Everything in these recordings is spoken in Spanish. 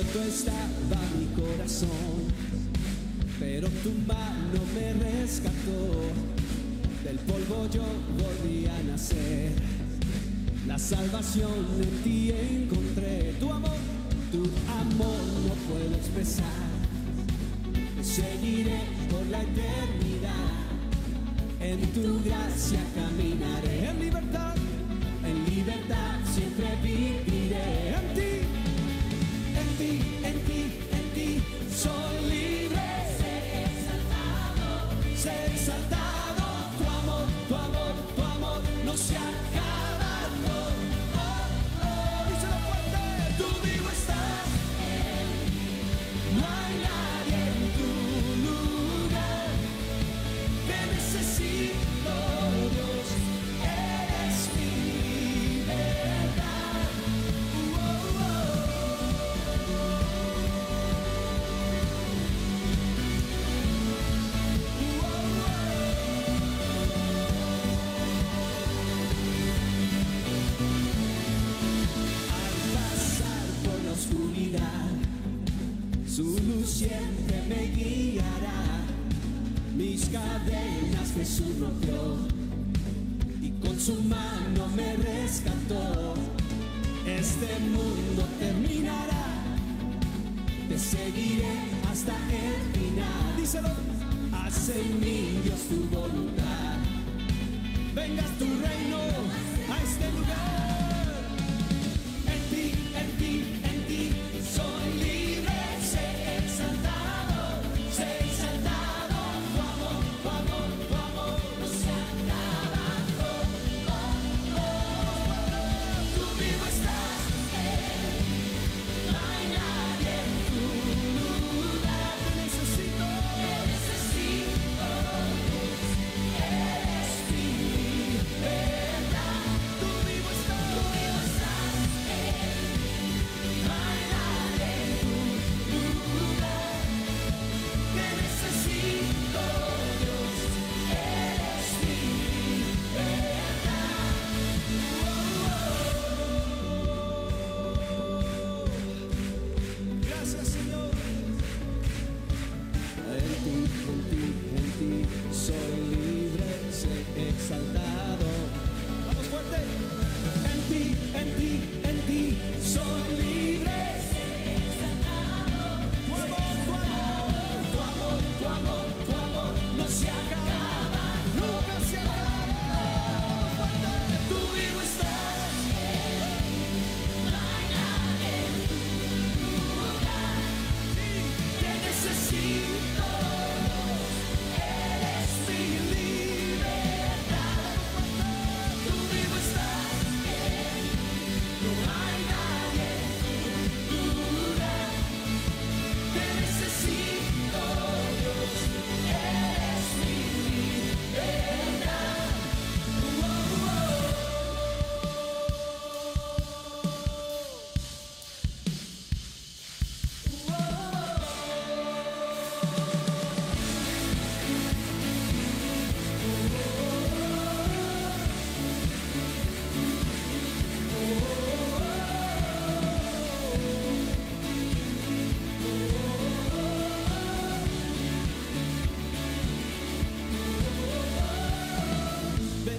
Roto estaba mi corazón, pero tu mano me rescató. Del polvo yo volví a nacer. La salvación en ti encontré. Tu amor, tu amor no puedo expresar. Seguiré por la eternidad. En tu gracia caminaré en libertad, en libertad siempre viviré soy libre. Ser exaltado, ser exaltado, siempre me guiará. Mis cadenas Jesús rompió y con su mano me rescató. Este mundo terminará, te seguiré hasta el final. Díselo, haz en mí Dios tu voluntad. Venga tu reino a este lugar.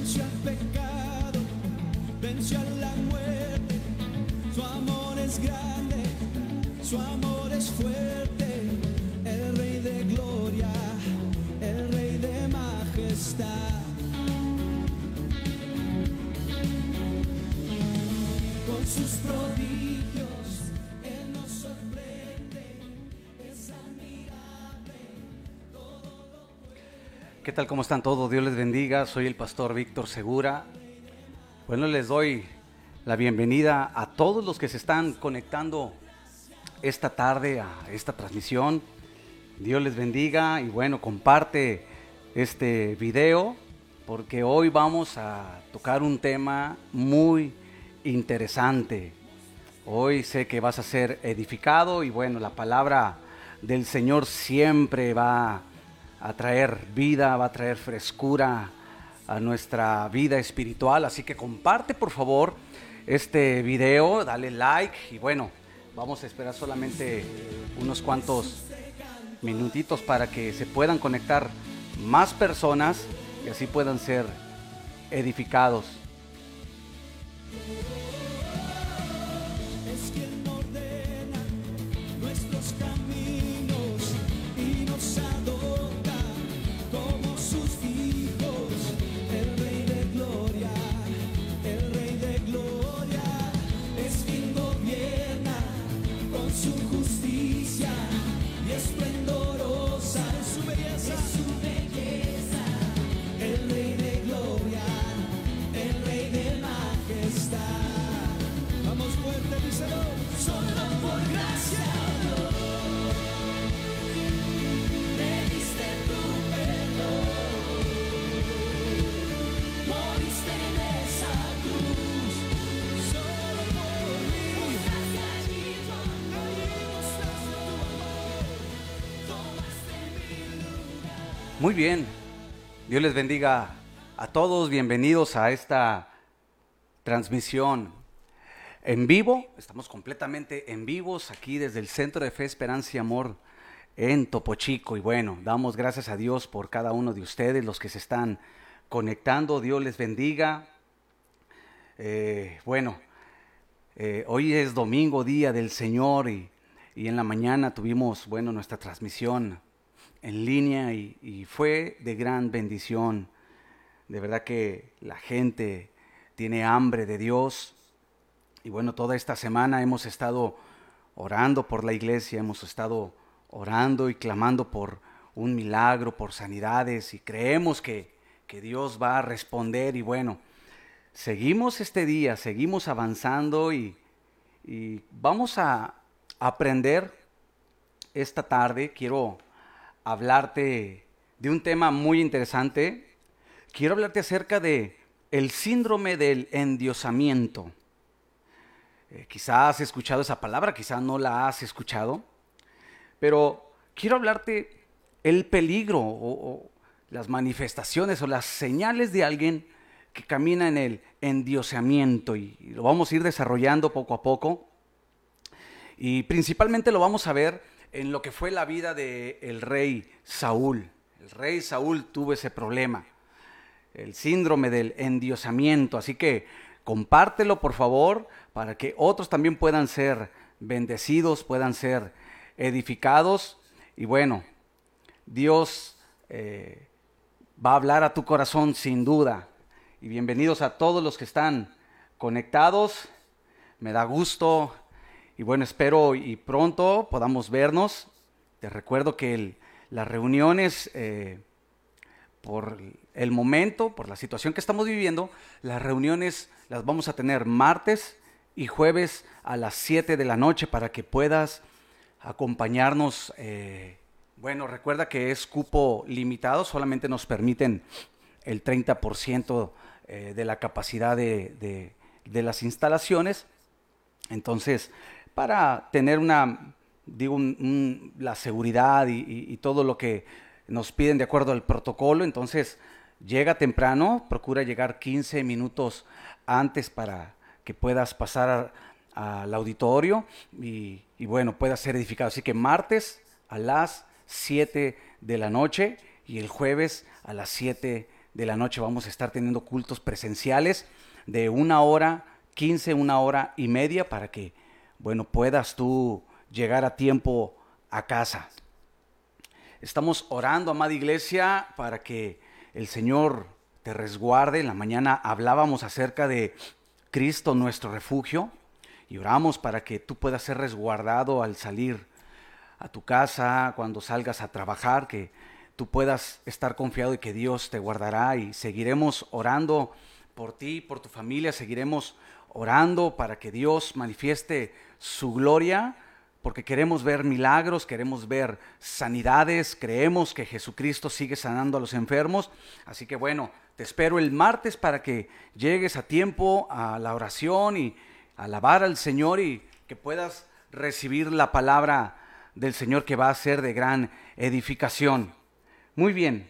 Venció al pecado, venció a la muerte. Su amor es grande, su amor es fuerte. ¿Qué tal? ¿Cómo están todos? Dios les bendiga. Soy el pastor Víctor Segura. Bueno, les doy la bienvenida a todos los que se están conectando esta tarde a esta transmisión. Dios les bendiga y bueno, comparte este video porque hoy vamos a tocar un tema muy interesante. Hoy sé que vas a ser edificado y bueno, la palabra del Señor siempre va a traer vida, va a traer frescura a nuestra vida espiritual. Así que comparte por favor este video, dale like y bueno, vamos a esperar solamente unos cuantos minutitos para que se puedan conectar más personas y así puedan ser edificados. Nuestros Muy bien, Dios les bendiga a todos, bienvenidos a esta transmisión en vivo. Estamos completamente en vivos aquí desde el Centro de Fe, Esperanza y Amor en Topo Chico. Y bueno, damos gracias a Dios por cada uno de ustedes, los que se están conectando. Dios les bendiga. Eh, bueno, eh, hoy es domingo, día del Señor, y, y en la mañana tuvimos, bueno, nuestra transmisión en línea y, fue de gran bendición. De verdad que la gente tiene hambre de Dios. Y bueno, toda esta semana hemos estado orando por la iglesia, hemos estado orando y clamando por un milagro, por sanidades y creemos que, que Dios va a responder y bueno, seguimos este día, seguimos avanzando y, y vamos a aprender esta tarde. Quiero hablarte de un tema muy interesante. Quiero hablarte acerca de el síndrome del endiosamiento. Eh, quizás has escuchado esa palabra, quizás no la has escuchado, pero quiero hablarte el peligro o, las manifestaciones o las señales de alguien que camina en el endiosamiento y lo vamos a ir desarrollando poco a poco. Y principalmente lo vamos a ver en lo que fue la vida del el rey Saúl. El rey Saúl tuvo ese problema, el síndrome del endiosamiento. Así que compártelo, por favor, para que otros también puedan ser bendecidos, puedan ser edificados. Y bueno, Dios eh, va a hablar a tu corazón sin duda. Y bienvenidos a todos los que están conectados. Me da gusto y bueno, espero y pronto podamos vernos. Te recuerdo que las reuniones, eh, por el momento, por la situación que estamos viviendo, las reuniones las vamos a tener martes y jueves a las 7 de la noche para que puedas acompañarnos. eh, bueno, recuerda que es cupo limitado, solamente nos permiten el 30% eh, de la capacidad de- de las instalaciones. Entonces, para tener una, digo, un- la seguridad y, todo lo que nos piden de acuerdo al protocolo, entonces llega temprano, procura llegar 15 minutos antes para que puedas pasar al auditorio y, y bueno, puedas ser edificado. Así que martes a las 7 de la noche y el jueves a las 7 de la noche vamos a estar teniendo cultos presenciales de una hora, 15, una hora y media para que, bueno, puedas tú llegar a tiempo a casa. Estamos orando, amada iglesia, para que el Señor te resguarde. En la mañana hablábamos acerca de Cristo, nuestro refugio, y oramos para que tú puedas ser resguardado al salir a tu casa, cuando salgas a trabajar, que tú puedas estar confiado y que Dios te guardará y seguiremos orando por ti, por tu familia, seguiremos orando para que Dios manifieste su gloria, porque queremos ver milagros, queremos ver sanidades, creemos que Jesucristo sigue sanando a los enfermos, así que bueno, te espero el martes para que llegues a tiempo a la oración y alabar al Señor y que puedas recibir la palabra del Señor que va a ser de gran edificación. Muy bien.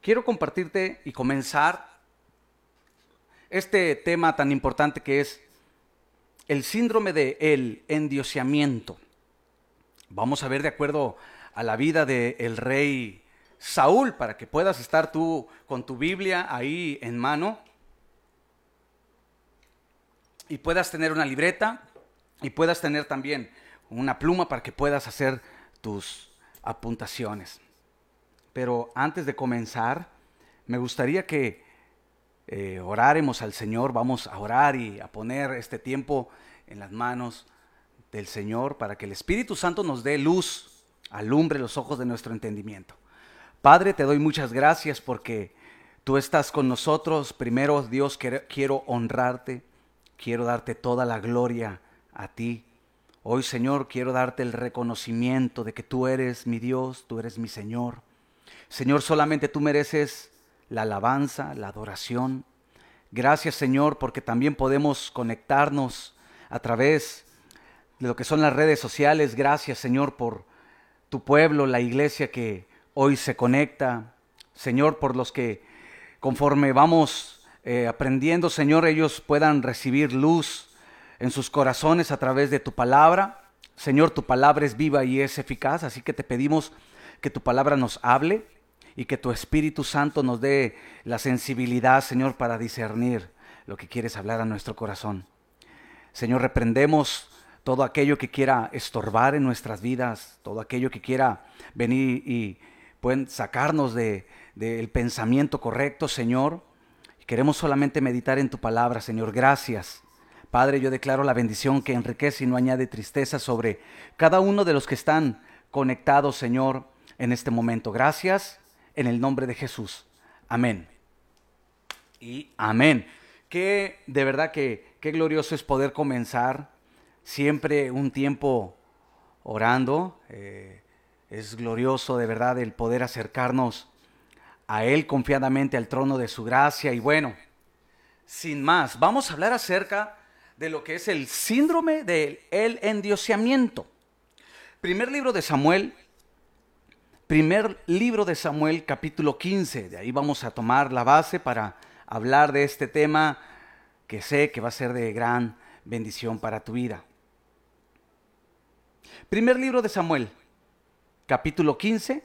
quiero compartirte y comenzar este tema tan importante que es el síndrome de el endiosamiento. Vamos a ver de acuerdo a la vida del rey Saúl para que puedas estar tú con tu Biblia ahí en mano y puedas tener una libreta y puedas tener también una pluma para que puedas hacer tus apuntaciones. Pero antes de comenzar, me gustaría que eh, oráremos al Señor, vamos a orar y a poner este tiempo en las manos del Señor para que el Espíritu Santo nos dé luz, alumbre los ojos de nuestro entendimiento. Padre, te doy muchas gracias porque tú estás con nosotros. Primero, Dios, quiero honrarte, quiero darte toda la gloria a ti. Hoy, Señor, quiero darte el reconocimiento de que tú eres mi Dios, tú eres mi Señor. Señor, solamente tú mereces la alabanza, la adoración. Gracias, Señor, porque también podemos conectarnos a través de lo que son las redes sociales. Gracias, Señor, por tu pueblo, la iglesia que hoy se conecta. Señor, por los que conforme vamos eh, aprendiendo, Señor, ellos puedan recibir luz en sus corazones a través de tu palabra. Señor, tu palabra es viva y es eficaz, así que te pedimos que tu palabra nos hable y que tu Espíritu Santo nos dé la sensibilidad, Señor, para discernir lo que quieres hablar a nuestro corazón. Señor, reprendemos todo aquello que quiera estorbar en nuestras vidas, todo aquello que quiera venir y pueden sacarnos del de, pensamiento correcto, Señor. Queremos solamente meditar en tu palabra, Señor. Gracias Padre, yo declaro la bendición que enriquece y no añade tristeza sobre cada uno de los que están conectados, Señor, en este momento. Gracias en el nombre de Jesús. Amén. Y amén. Qué de verdad que qué glorioso es poder comenzar siempre un tiempo orando. Eh, es glorioso de verdad el poder acercarnos a Él confiadamente al trono de su gracia. Y bueno, sin más, vamos a hablar acerca de lo que es el síndrome del el endioseamiento. Primer libro de Samuel, primer libro de Samuel capítulo 15, de ahí vamos a tomar la base para hablar de este tema que sé que va a ser de gran bendición para tu vida. Primer libro de Samuel, capítulo 15,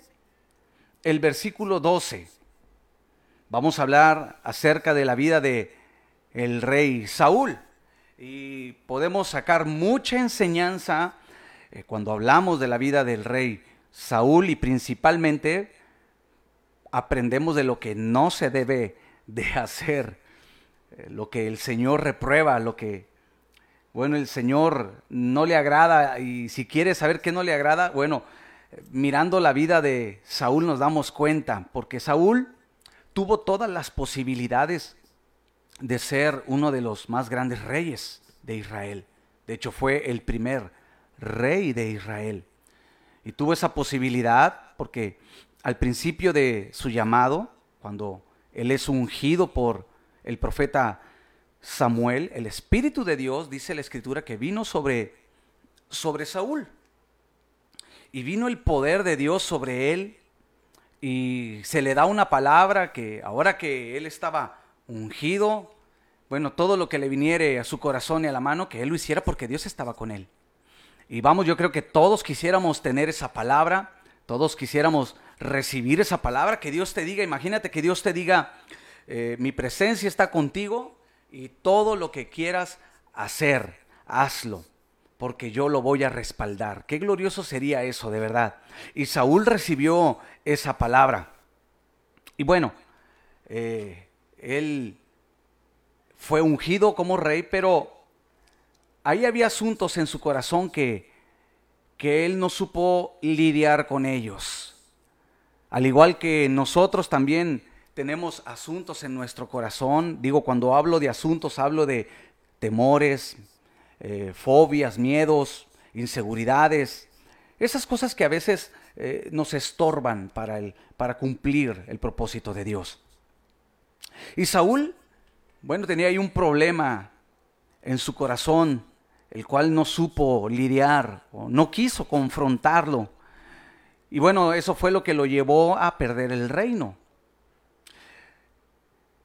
el versículo 12. Vamos a hablar acerca de la vida de el rey Saúl. Y podemos sacar mucha enseñanza eh, cuando hablamos de la vida del rey Saúl y principalmente aprendemos de lo que no se debe de hacer, eh, lo que el Señor reprueba, lo que, bueno, el Señor no le agrada y si quiere saber qué no le agrada, bueno, mirando la vida de Saúl nos damos cuenta, porque Saúl tuvo todas las posibilidades de ser uno de los más grandes reyes de Israel. De hecho, fue el primer rey de Israel. Y tuvo esa posibilidad porque al principio de su llamado, cuando él es ungido por el profeta Samuel, el Espíritu de Dios, dice la Escritura, que vino sobre, sobre Saúl. Y vino el poder de Dios sobre él y se le da una palabra que ahora que él estaba ungido, bueno, todo lo que le viniere a su corazón y a la mano, que él lo hiciera porque Dios estaba con él. Y vamos, yo creo que todos quisiéramos tener esa palabra, todos quisiéramos recibir esa palabra, que Dios te diga, imagínate que Dios te diga, eh, mi presencia está contigo y todo lo que quieras hacer, hazlo, porque yo lo voy a respaldar. Qué glorioso sería eso, de verdad. Y Saúl recibió esa palabra. Y bueno, eh, él fue ungido como rey, pero ahí había asuntos en su corazón que, que él no supo lidiar con ellos. Al igual que nosotros también tenemos asuntos en nuestro corazón, digo, cuando hablo de asuntos, hablo de temores, eh, fobias, miedos, inseguridades, esas cosas que a veces eh, nos estorban para, el, para cumplir el propósito de Dios. Y Saúl, bueno, tenía ahí un problema en su corazón, el cual no supo lidiar o no quiso confrontarlo. Y bueno, eso fue lo que lo llevó a perder el reino.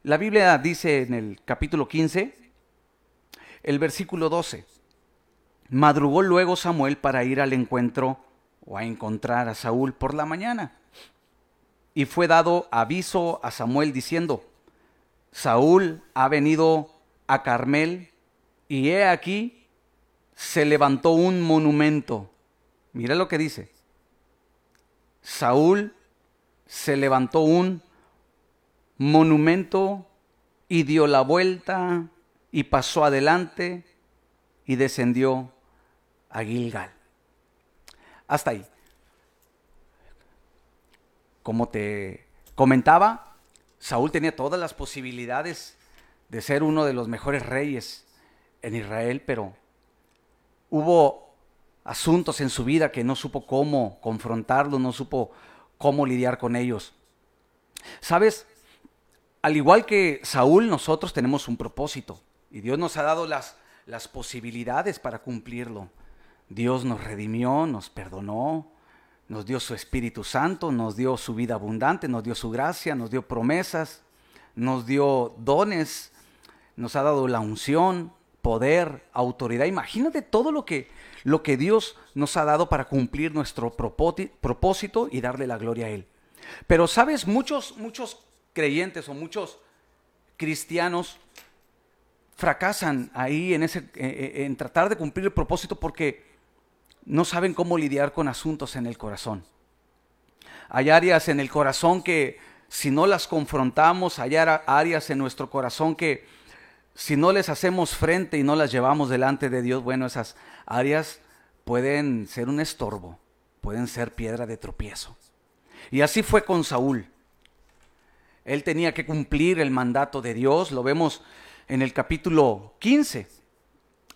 la Biblia dice en el capítulo 15, el versículo 12, madrugó luego Samuel para ir al encuentro o a encontrar a Saúl por la mañana. Y fue dado aviso a Samuel diciendo, Saúl ha venido a Carmel y he aquí se levantó un monumento. Mira lo que dice. Saúl se levantó un monumento y dio la vuelta y pasó adelante y descendió a Gilgal. Hasta ahí. Como te comentaba, Saúl tenía todas las posibilidades de ser uno de los mejores reyes en Israel, pero hubo asuntos en su vida que no supo cómo confrontarlos, no supo cómo lidiar con ellos. ¿Sabes? Al igual que Saúl, nosotros tenemos un propósito y Dios nos ha dado las, las posibilidades para cumplirlo. Dios nos redimió, nos perdonó, nos dio su Espíritu Santo, nos dio su vida abundante, nos dio su gracia, nos dio promesas, nos dio dones, nos ha dado la unción, poder, autoridad. Imagínate todo lo que, lo que Dios nos ha dado para cumplir nuestro propósito y darle la gloria a Él. Pero sabes, muchos, muchos creyentes o muchos cristianos fracasan ahí en, ese, eh, eh, en tratar de cumplir el propósito porque no saben cómo lidiar con asuntos en el corazón. Hay áreas en el corazón que si no las confrontamos, hay áreas en nuestro corazón que si no les hacemos frente y no las llevamos delante de Dios, bueno, esas áreas pueden ser un estorbo, pueden ser piedra de tropiezo. Y así fue con Saúl. Él tenía que cumplir el mandato de Dios, lo vemos en el capítulo 15.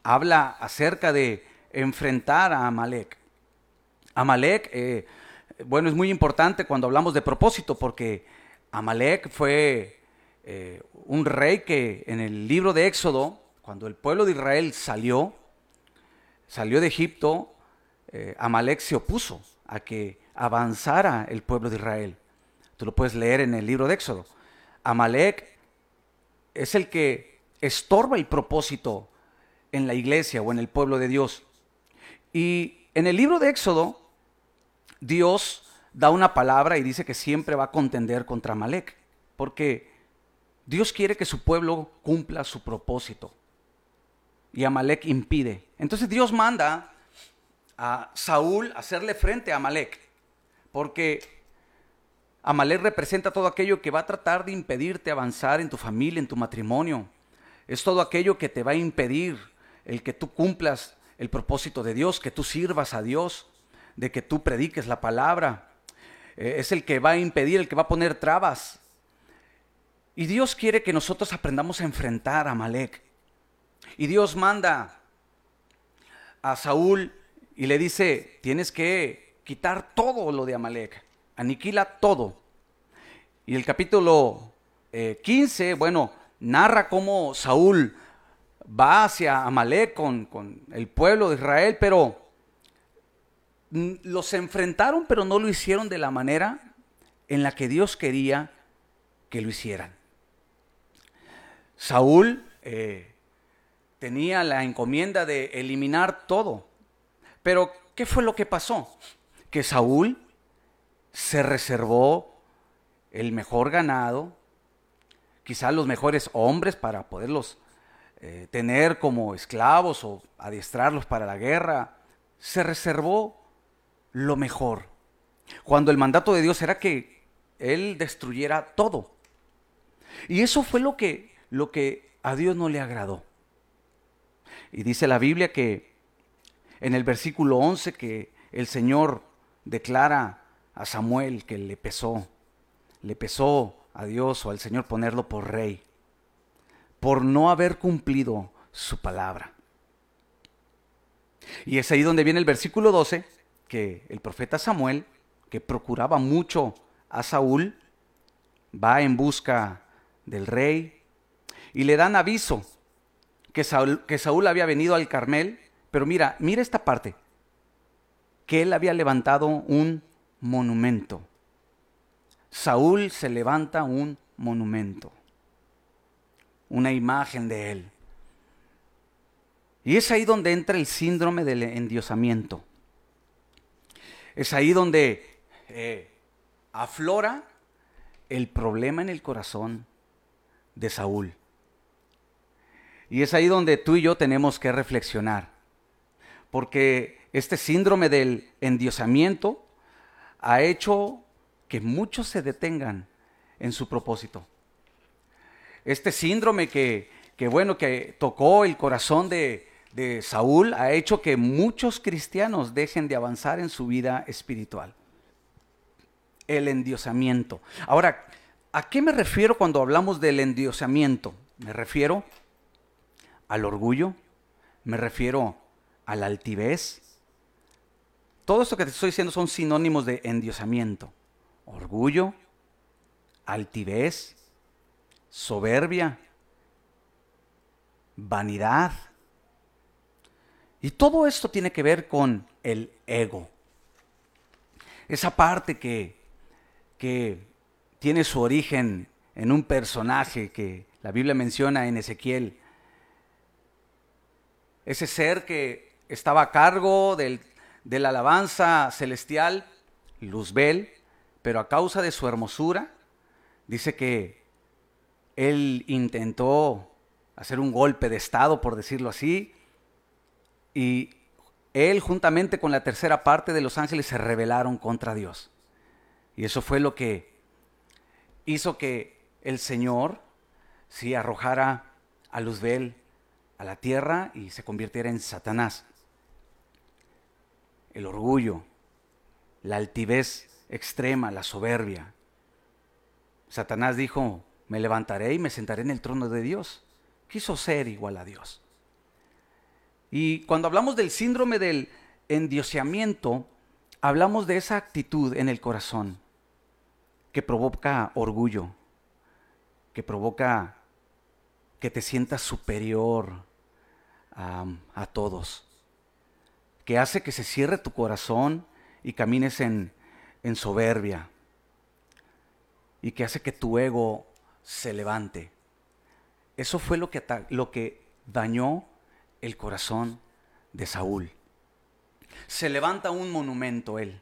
Habla acerca de enfrentar a Amalek. Amalek, eh, bueno, es muy importante cuando hablamos de propósito porque Amalek fue eh, un rey que en el libro de Éxodo, cuando el pueblo de Israel salió, salió de Egipto, eh, Amalek se opuso a que avanzara el pueblo de Israel. Tú lo puedes leer en el libro de Éxodo. Amalek es el que estorba el propósito en la iglesia o en el pueblo de Dios. Y en el libro de Éxodo, Dios da una palabra y dice que siempre va a contender contra Amalek, porque Dios quiere que su pueblo cumpla su propósito. Y Amalek impide. Entonces Dios manda a Saúl a hacerle frente a Amalek. Porque Amalek representa todo aquello que va a tratar de impedirte avanzar en tu familia, en tu matrimonio. Es todo aquello que te va a impedir el que tú cumplas el propósito de Dios, que tú sirvas a Dios, de que tú prediques la palabra. Eh, es el que va a impedir, el que va a poner trabas y Dios quiere que nosotros aprendamos a enfrentar a Amalek. Y Dios manda a Saúl y le dice, tienes que quitar todo lo de Amalek, aniquila todo. Y el capítulo 15, eh, bueno, narra cómo Saúl va hacia Amalek con, con el pueblo de Israel, pero los enfrentaron, pero no lo hicieron de la manera en la que Dios quería que lo hicieran. Saúl eh, tenía la encomienda de eliminar todo. Pero, ¿qué fue lo que pasó? Que Saúl se reservó el mejor ganado, quizás los mejores hombres para poderlos eh, tener como esclavos o adiestrarlos para la guerra. Se reservó lo mejor. Cuando el mandato de Dios era que Él destruyera todo. Y eso fue lo que lo que a Dios no le agradó. Y dice la Biblia que en el versículo 11 que el Señor declara a Samuel que le pesó, le pesó a Dios o al Señor ponerlo por rey, por no haber cumplido su palabra. Y es ahí donde viene el versículo 12, que el profeta Samuel, que procuraba mucho a Saúl, va en busca del rey, y le dan aviso que Saúl, había venido al Carmel, pero mira, mira esta parte, que él había levantado un monumento. Saúl se levanta un monumento. una imagen de Él. Y es ahí donde entra el síndrome del endiosamiento. Es ahí donde eh, aflora el problema en el corazón de Saúl. Y es ahí donde tú y yo tenemos que reflexionar. Porque este síndrome del endiosamiento ha hecho que muchos se detengan en su propósito. Este síndrome que, bueno, que tocó el corazón de, de Saúl ha hecho que muchos cristianos dejen de avanzar en su vida espiritual. El endiosamiento. Ahora, ¿a qué me refiero cuando hablamos del endiosamiento? Me refiero al orgullo, me refiero a la altivez. Todo esto que te estoy diciendo son sinónimos de endiosamiento. Orgullo, altivez, soberbia, vanidad. Y todo esto tiene que ver con el ego. Esa parte que, que tiene su origen en un personaje que la Biblia menciona en Ezequiel. Ese ser que estaba a cargo del, de la alabanza celestial, Luzbel, pero a causa de su hermosura, dice que él intentó hacer un golpe de estado, por decirlo así, y él juntamente con la tercera parte de los ángeles se rebelaron contra Dios. Y eso fue lo que hizo que el Señor sí arrojara a Luzbel a la tierra y se convirtiera en Satanás. El orgullo, la altivez extrema, la soberbia. Satanás dijo, me levantaré y me sentaré en el trono de Dios. Quiso ser igual a Dios. Y cuando hablamos del síndrome del endioseamiento, hablamos de esa actitud en el corazón que provoca orgullo, que provoca que te sientas superior a, todos, que hace que se cierre tu corazón y camines en, en soberbia, y que hace que tu ego se levante. Eso fue lo que, lo que dañó el corazón de Saúl. Se levanta un monumento él,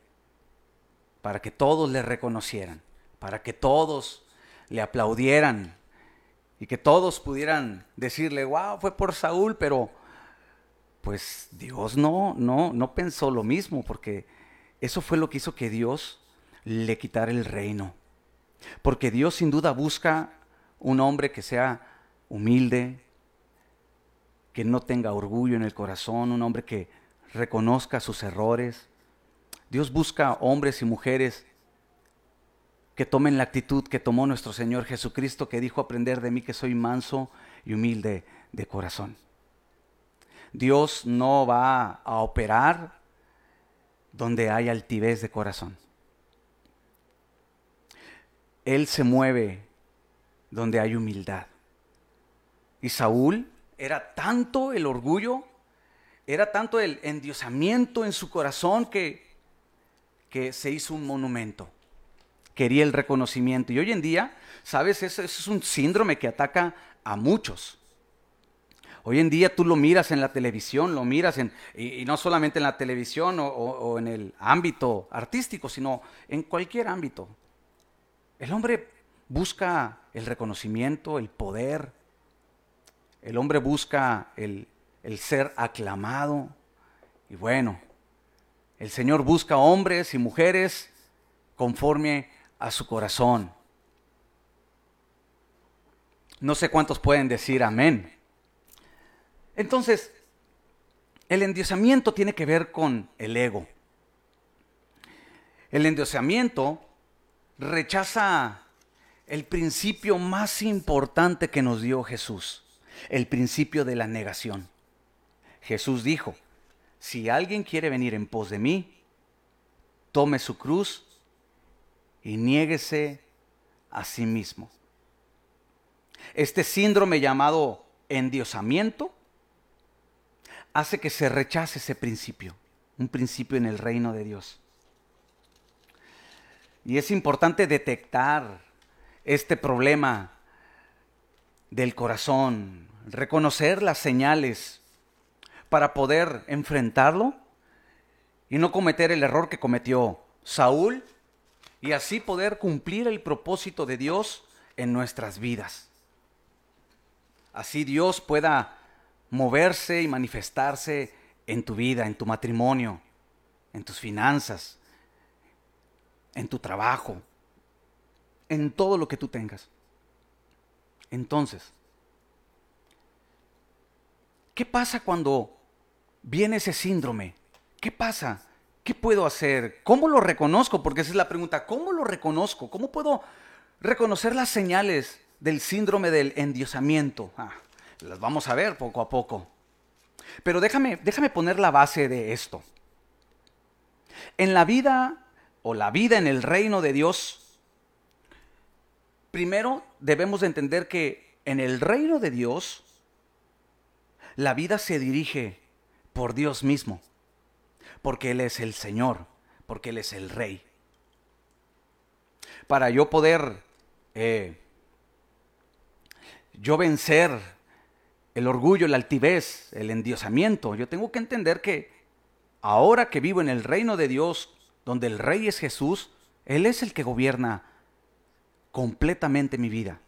para que todos le reconocieran para que todos le aplaudieran y que todos pudieran decirle, wow, fue por Saúl, pero pues Dios no, no, no pensó lo mismo, porque eso fue lo que hizo que Dios le quitara el reino. Porque Dios sin duda busca un hombre que sea humilde, que no tenga orgullo en el corazón, un hombre que reconozca sus errores. Dios busca hombres y mujeres que tomen la actitud que tomó nuestro Señor Jesucristo, que dijo aprender de mí que soy manso y humilde de corazón. Dios no va a operar donde hay altivez de corazón. Él se mueve donde hay humildad. Y Saúl era tanto el orgullo, era tanto el endiosamiento en su corazón que, que se hizo un monumento quería el reconocimiento. Y hoy en día, ¿sabes? Eso, es un síndrome que ataca a muchos. Hoy en día tú lo miras en la televisión, lo miras en, y, no solamente en la televisión o, en el ámbito artístico, sino en cualquier ámbito. El hombre busca el reconocimiento, el poder. El hombre busca el, el ser aclamado. Y bueno, el Señor busca hombres y mujeres conforme a su corazón. No sé cuántos pueden decir amén. Entonces, el endiosamiento tiene que ver con el ego. El endiosamiento rechaza el principio más importante que nos dio Jesús, el principio de la negación. Jesús dijo, si alguien quiere venir en pos de mí, tome su cruz y niéguese a sí mismo. Este síndrome llamado endiosamiento hace que se rechace ese principio, un principio en el reino de Dios. Y es importante detectar este problema del corazón, reconocer las señales para poder enfrentarlo y no cometer el error que cometió Saúl y así poder cumplir el propósito de Dios en nuestras vidas. Así Dios pueda moverse y manifestarse en tu vida, en tu matrimonio, en tus finanzas, en tu trabajo, en todo lo que tú tengas. Entonces, ¿qué pasa cuando viene ese síndrome? ¿Qué pasa? ¿Qué puedo hacer? ¿Cómo lo reconozco? Porque esa es la pregunta. ¿Cómo lo reconozco? ¿Cómo puedo reconocer las señales del síndrome del endiosamiento? Ah, las vamos a ver poco a poco. Pero déjame, déjame poner la base de esto. En la vida o la vida en el reino de Dios primero debemos de entender que en el reino de Dios, la vida se dirige por Dios mismo, porque Él es el Señor, porque Él es el Rey. Para yo poder, eh, yo vencer el orgullo, la altivez, el endiosamiento, yo tengo que entender que ahora que vivo en el reino de Dios, donde el Rey es Jesús, Él es el que gobierna completamente mi vida.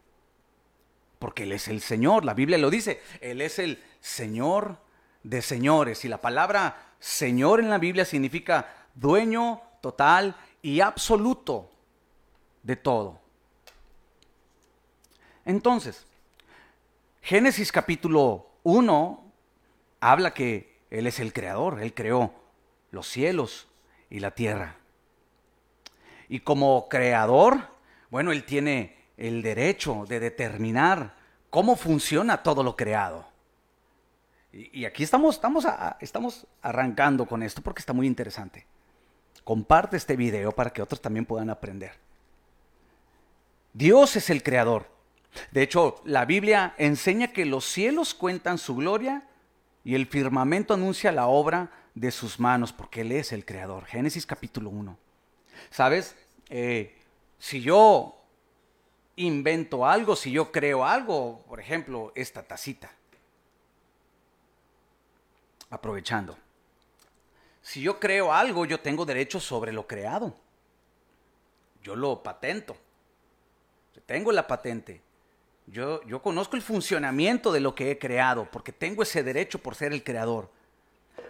Porque Él es el Señor, la Biblia lo dice, Él es el Señor de señores. Y la palabra Señor en la Biblia significa dueño total y absoluto de todo. Entonces, Génesis capítulo 1 habla que Él es el creador, Él creó los cielos y la tierra. Y como creador, bueno, Él tiene el derecho de determinar cómo funciona todo lo creado. Y, aquí estamos, estamos, estamos arrancando con esto porque está muy interesante. Comparte este video para que otros también puedan aprender. Dios es el creador. De hecho, la Biblia enseña que los cielos cuentan su gloria y el firmamento anuncia la obra de sus manos, porque Él es el creador. Génesis capítulo 1. ¿Sabes? Eh, si yo invento algo, si yo creo algo, por ejemplo, esta tacita, aprovechando. Si yo creo algo, yo tengo derecho sobre lo creado. Yo lo patento. Tengo la patente. Yo, yo conozco el funcionamiento de lo que he creado, porque tengo ese derecho por ser el creador.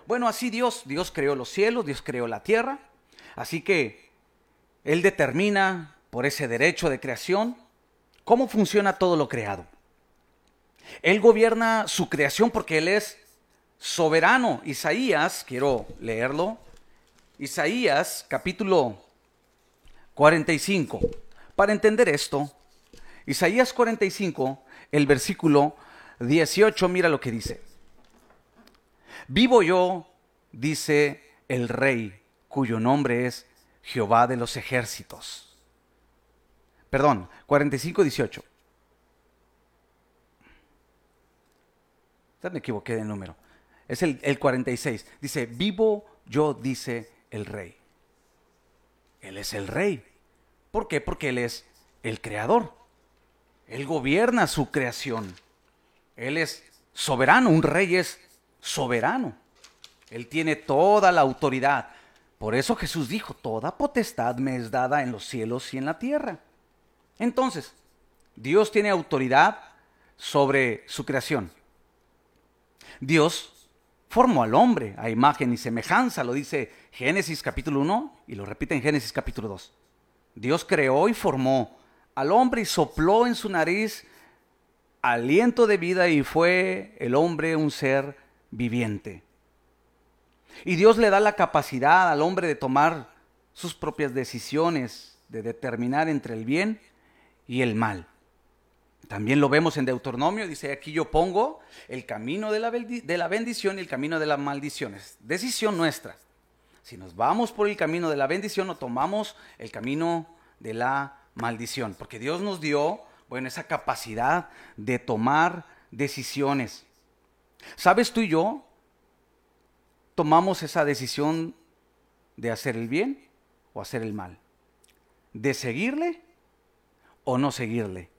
Bueno, así Dios, Dios creó los cielos, Dios creó la tierra, así que Él determina por ese derecho de creación, cómo funciona todo lo creado. Él gobierna su creación porque Él es soberano. Isaías, quiero leerlo. Isaías capítulo 45. Para entender esto, Isaías 45, el versículo 18, mira lo que dice. Vivo yo, dice el rey, cuyo nombre es Jehová de los ejércitos Perdón, 45, 18. me equivoqué de número. Es el, el 46. Dice, vivo yo, dice el rey. Él es el rey. ¿Por qué? Porque Él es el creador. Él gobierna su creación. Él es soberano. Un rey es soberano. Él tiene toda la autoridad. Por eso Jesús dijo, toda potestad me es dada en los cielos y en la tierra. Entonces, Dios tiene autoridad sobre su creación. Dios formó al hombre a imagen y semejanza, lo dice Génesis capítulo 1 y lo repite en Génesis capítulo 2. Dios creó y formó al hombre y sopló en su nariz aliento de vida y fue el hombre un ser viviente. Y Dios le da la capacidad al hombre de tomar sus propias decisiones, de determinar entre el bien y el mal. También lo vemos en Deuteronomio, dice aquí yo pongo el camino de la, de la bendición y el camino de las maldiciones. Decisión nuestra. Si nos vamos por el camino de la bendición o tomamos el camino de la maldición. Porque Dios nos dio, bueno, esa capacidad de tomar decisiones. ¿Sabes tú y yo? Tomamos esa decisión de hacer el bien o hacer el mal. De seguirle o no seguirle,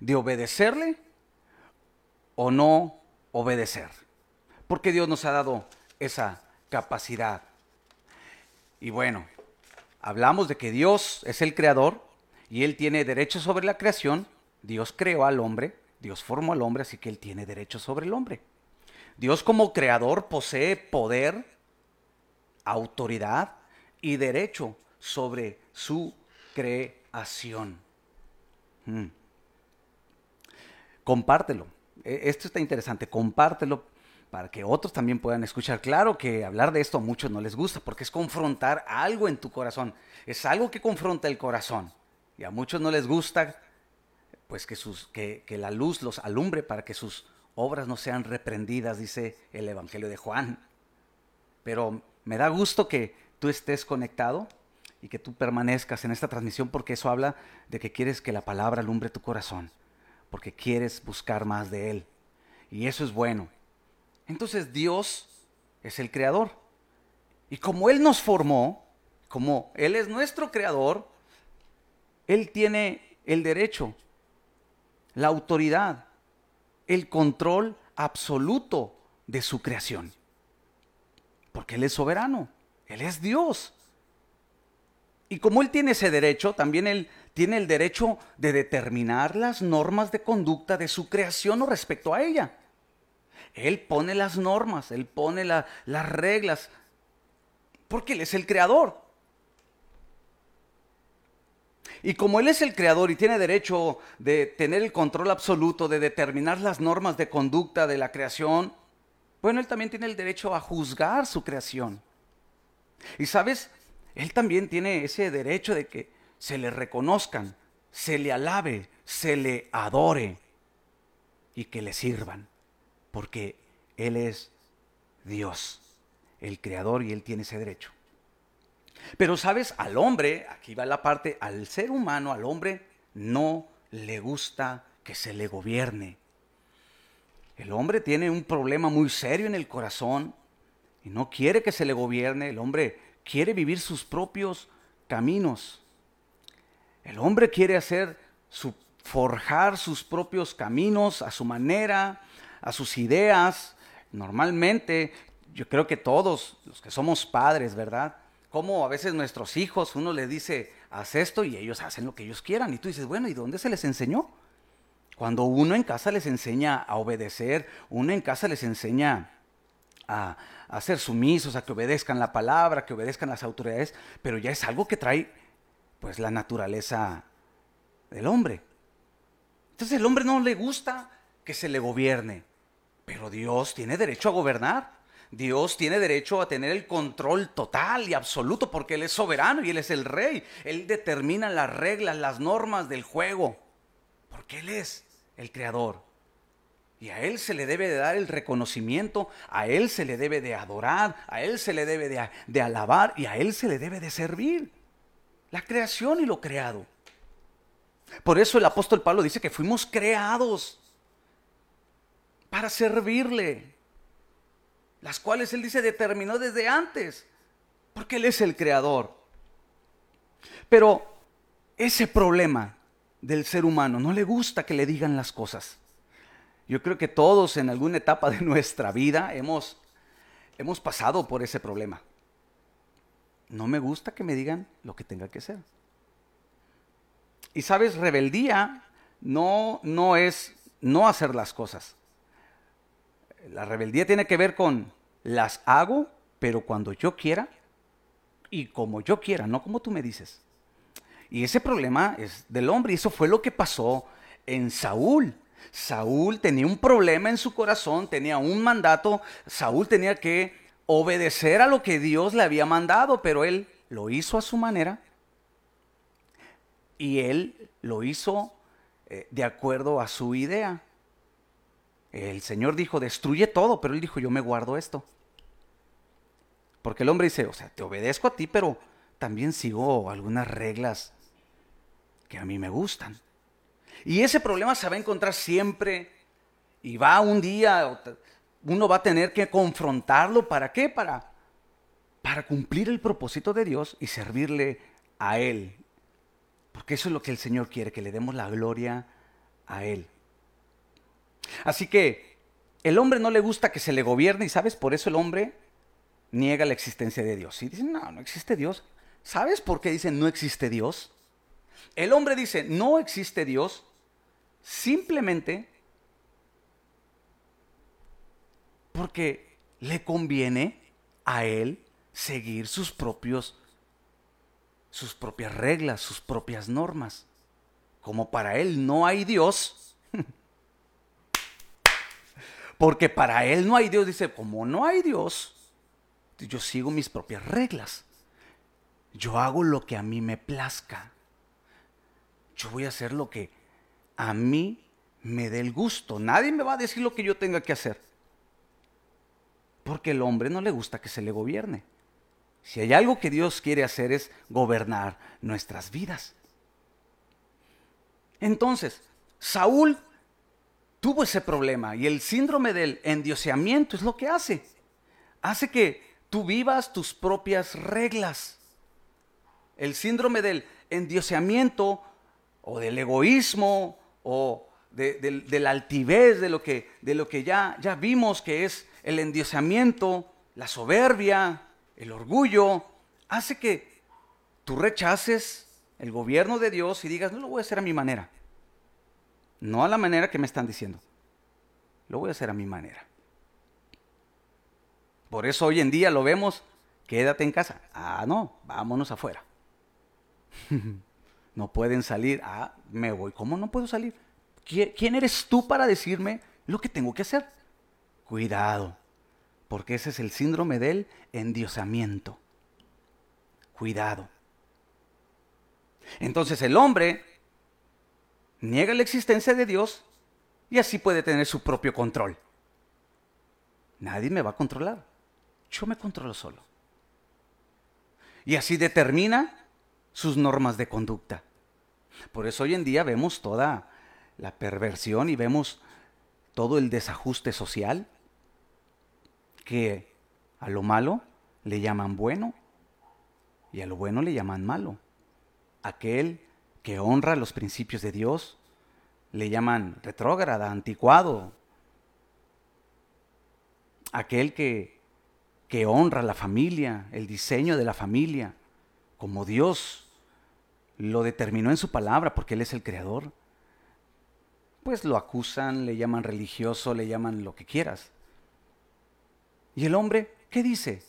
de obedecerle o no obedecer. Porque Dios nos ha dado esa capacidad. Y bueno, hablamos de que Dios es el creador y Él tiene derecho sobre la creación. Dios creó al hombre, Dios formó al hombre, así que Él tiene derecho sobre el hombre. Dios como creador posee poder, autoridad y derecho sobre su creación. Mm. Compártelo. E, esto está interesante. Compártelo para que otros también puedan escuchar. Claro que hablar de esto a muchos no les gusta porque es confrontar algo en tu corazón. Es algo que confronta el corazón. Y a muchos no les gusta pues que, que la luz los alumbre para que sus obras no sean reprendidas, dice el Evangelio de Juan. Pero me da gusto que tú estés conectado y que tú permanezcas en esta transmisión porque eso habla de que quieres que la palabra alumbre tu corazón, porque quieres buscar más de Él. Y eso es bueno. Entonces Dios es el creador. Y como Él nos formó, como Él es nuestro creador, Él tiene el derecho, la autoridad, el control absoluto de su creación. Porque Él es soberano, Él es Dios. Y como Él tiene ese derecho, también Él tiene el derecho de determinar las normas de conducta de su creación o respecto a ella. Él pone las normas, Él pone las reglas, porque Él es el creador. Y como Él es el creador y tiene derecho de tener el control absoluto, de determinar las normas de conducta de la creación, bueno, Él también tiene el derecho a juzgar su creación. Y sabes, Él también tiene ese derecho de que se le reconozcan, se le alabe, se le adore y que le sirvan, porque Él es Dios, el creador, y Él tiene ese derecho. Pero sabes, al hombre, aquí va la parte, al ser humano, al hombre, no le gusta que se le gobierne. El hombre tiene un problema muy serio en el corazón y no quiere que se le gobierne. El hombre quiere vivir sus propios caminos. El hombre quiere hacer su, forjar sus propios caminos a su manera, a sus ideas. Normalmente, yo creo que todos los que somos padres, ¿verdad? Como a veces nuestros hijos, uno les dice, haz esto y ellos hacen lo que ellos quieran. Y tú dices, bueno, ¿y dónde se les enseñó? Cuando uno en casa les enseña a obedecer, uno en casa les enseña a, a ser sumisos, a que obedezcan la palabra, que obedezcan las autoridades, pero ya es algo que trae pues la naturaleza del hombre. Entonces el hombre no le gusta que se le gobierne, pero Dios tiene derecho a gobernar. Dios tiene derecho a tener el control total y absoluto porque Él es soberano y Él es el rey. Él determina las reglas, las normas del juego, porque Él es el creador. Y a Él se le debe de dar el reconocimiento, a Él se le debe de adorar, a Él se le debe de, alabar y a Él se le debe de servir. La creación y lo creado. Por eso el apóstol Pablo dice que fuimos creados para servirle. Las cuales Él dice determinó desde antes, porque Él es el creador. Pero ese problema del ser humano. No le gusta que le digan las cosas. Yo creo que todos en alguna etapa de nuestra vida hemos, hemos pasado por ese problema. No me gusta que me digan lo que tenga que ser. Y sabes, rebeldía no, no es no hacer las cosas. La rebeldía tiene que ver con las hago, pero cuando yo quiera y como yo quiera, no como tú me dices. Y ese problema es del hombre. Y eso fue lo que pasó en Saúl. Saúl tenía un problema en su corazón, tenía un mandato. Saúl tenía que obedecer a lo que Dios le había mandado, pero él lo hizo a su manera. Y él lo hizo eh, de acuerdo a su idea. El Señor dijo, destruye todo, pero él dijo, yo me guardo esto. Porque el hombre dice, o sea, te obedezco a ti, pero también sigo algunas reglas que a mí me gustan. Y ese problema se va a encontrar siempre y va un día, uno va a tener que confrontarlo. ¿Para qué? Para, para cumplir el propósito de Dios y servirle a Él. Porque eso es lo que el Señor quiere, que le demos la gloria a Él. Así que el hombre no le gusta que se le gobierne y sabes, por eso el hombre niega la existencia de Dios. Y dicen, no, no existe Dios. ¿Sabes por qué dicen no existe Dios? El hombre dice, no existe Dios, simplemente porque le conviene a él seguir sus propios sus propias reglas, sus propias normas. Como para él no hay Dios, porque para él no hay Dios, dice, como no hay Dios, yo sigo mis propias reglas. Yo hago lo que a mí me plazca. Yo voy a hacer lo que a mí me dé el gusto. Nadie me va a decir lo que yo tenga que hacer. Porque el hombre no le gusta que se le gobierne. Si hay algo que Dios quiere hacer es gobernar nuestras vidas. Entonces, Saúl tuvo ese problema y el síndrome del endioseamiento es lo que hace. Hace que tú vivas tus propias reglas. El síndrome del endioseamiento o del egoísmo o de, la altivez de lo que, ya vimos que es el endioseamiento, la soberbia, el orgullo, hace que tú rechaces el gobierno de Dios y digas, no lo voy a hacer a mi manera. No a la manera que me están diciendo. Lo voy a hacer a mi manera. Por eso hoy en día lo vemos, quédate en casa. Ah, no, vámonos afuera. no pueden salir. Ah, me voy. ¿Cómo no puedo salir? ¿Quién eres tú para decirme lo que tengo que hacer? Cuidado porque ese es el síndrome del endiosamiento. Cuidado. Entonces el hombre niega la existencia de Dios y así puede tener su propio control. Nadie me va a controlar. Yo me controlo solo. Y así determina sus normas de conducta. Por eso hoy en día vemos toda la perversión y vemos todo el desajuste social que a lo malo le llaman bueno y a lo bueno le llaman malo. Aquel que honra los principios de Dios le llaman retrógrada, anticuado. Aquel que, que honra la familia, el diseño de la familia, como Dios lo determinó en su palabra, porque Él es el creador, pues lo acusan, le llaman religioso, le llaman lo que quieras. ¿Y el hombre qué dice?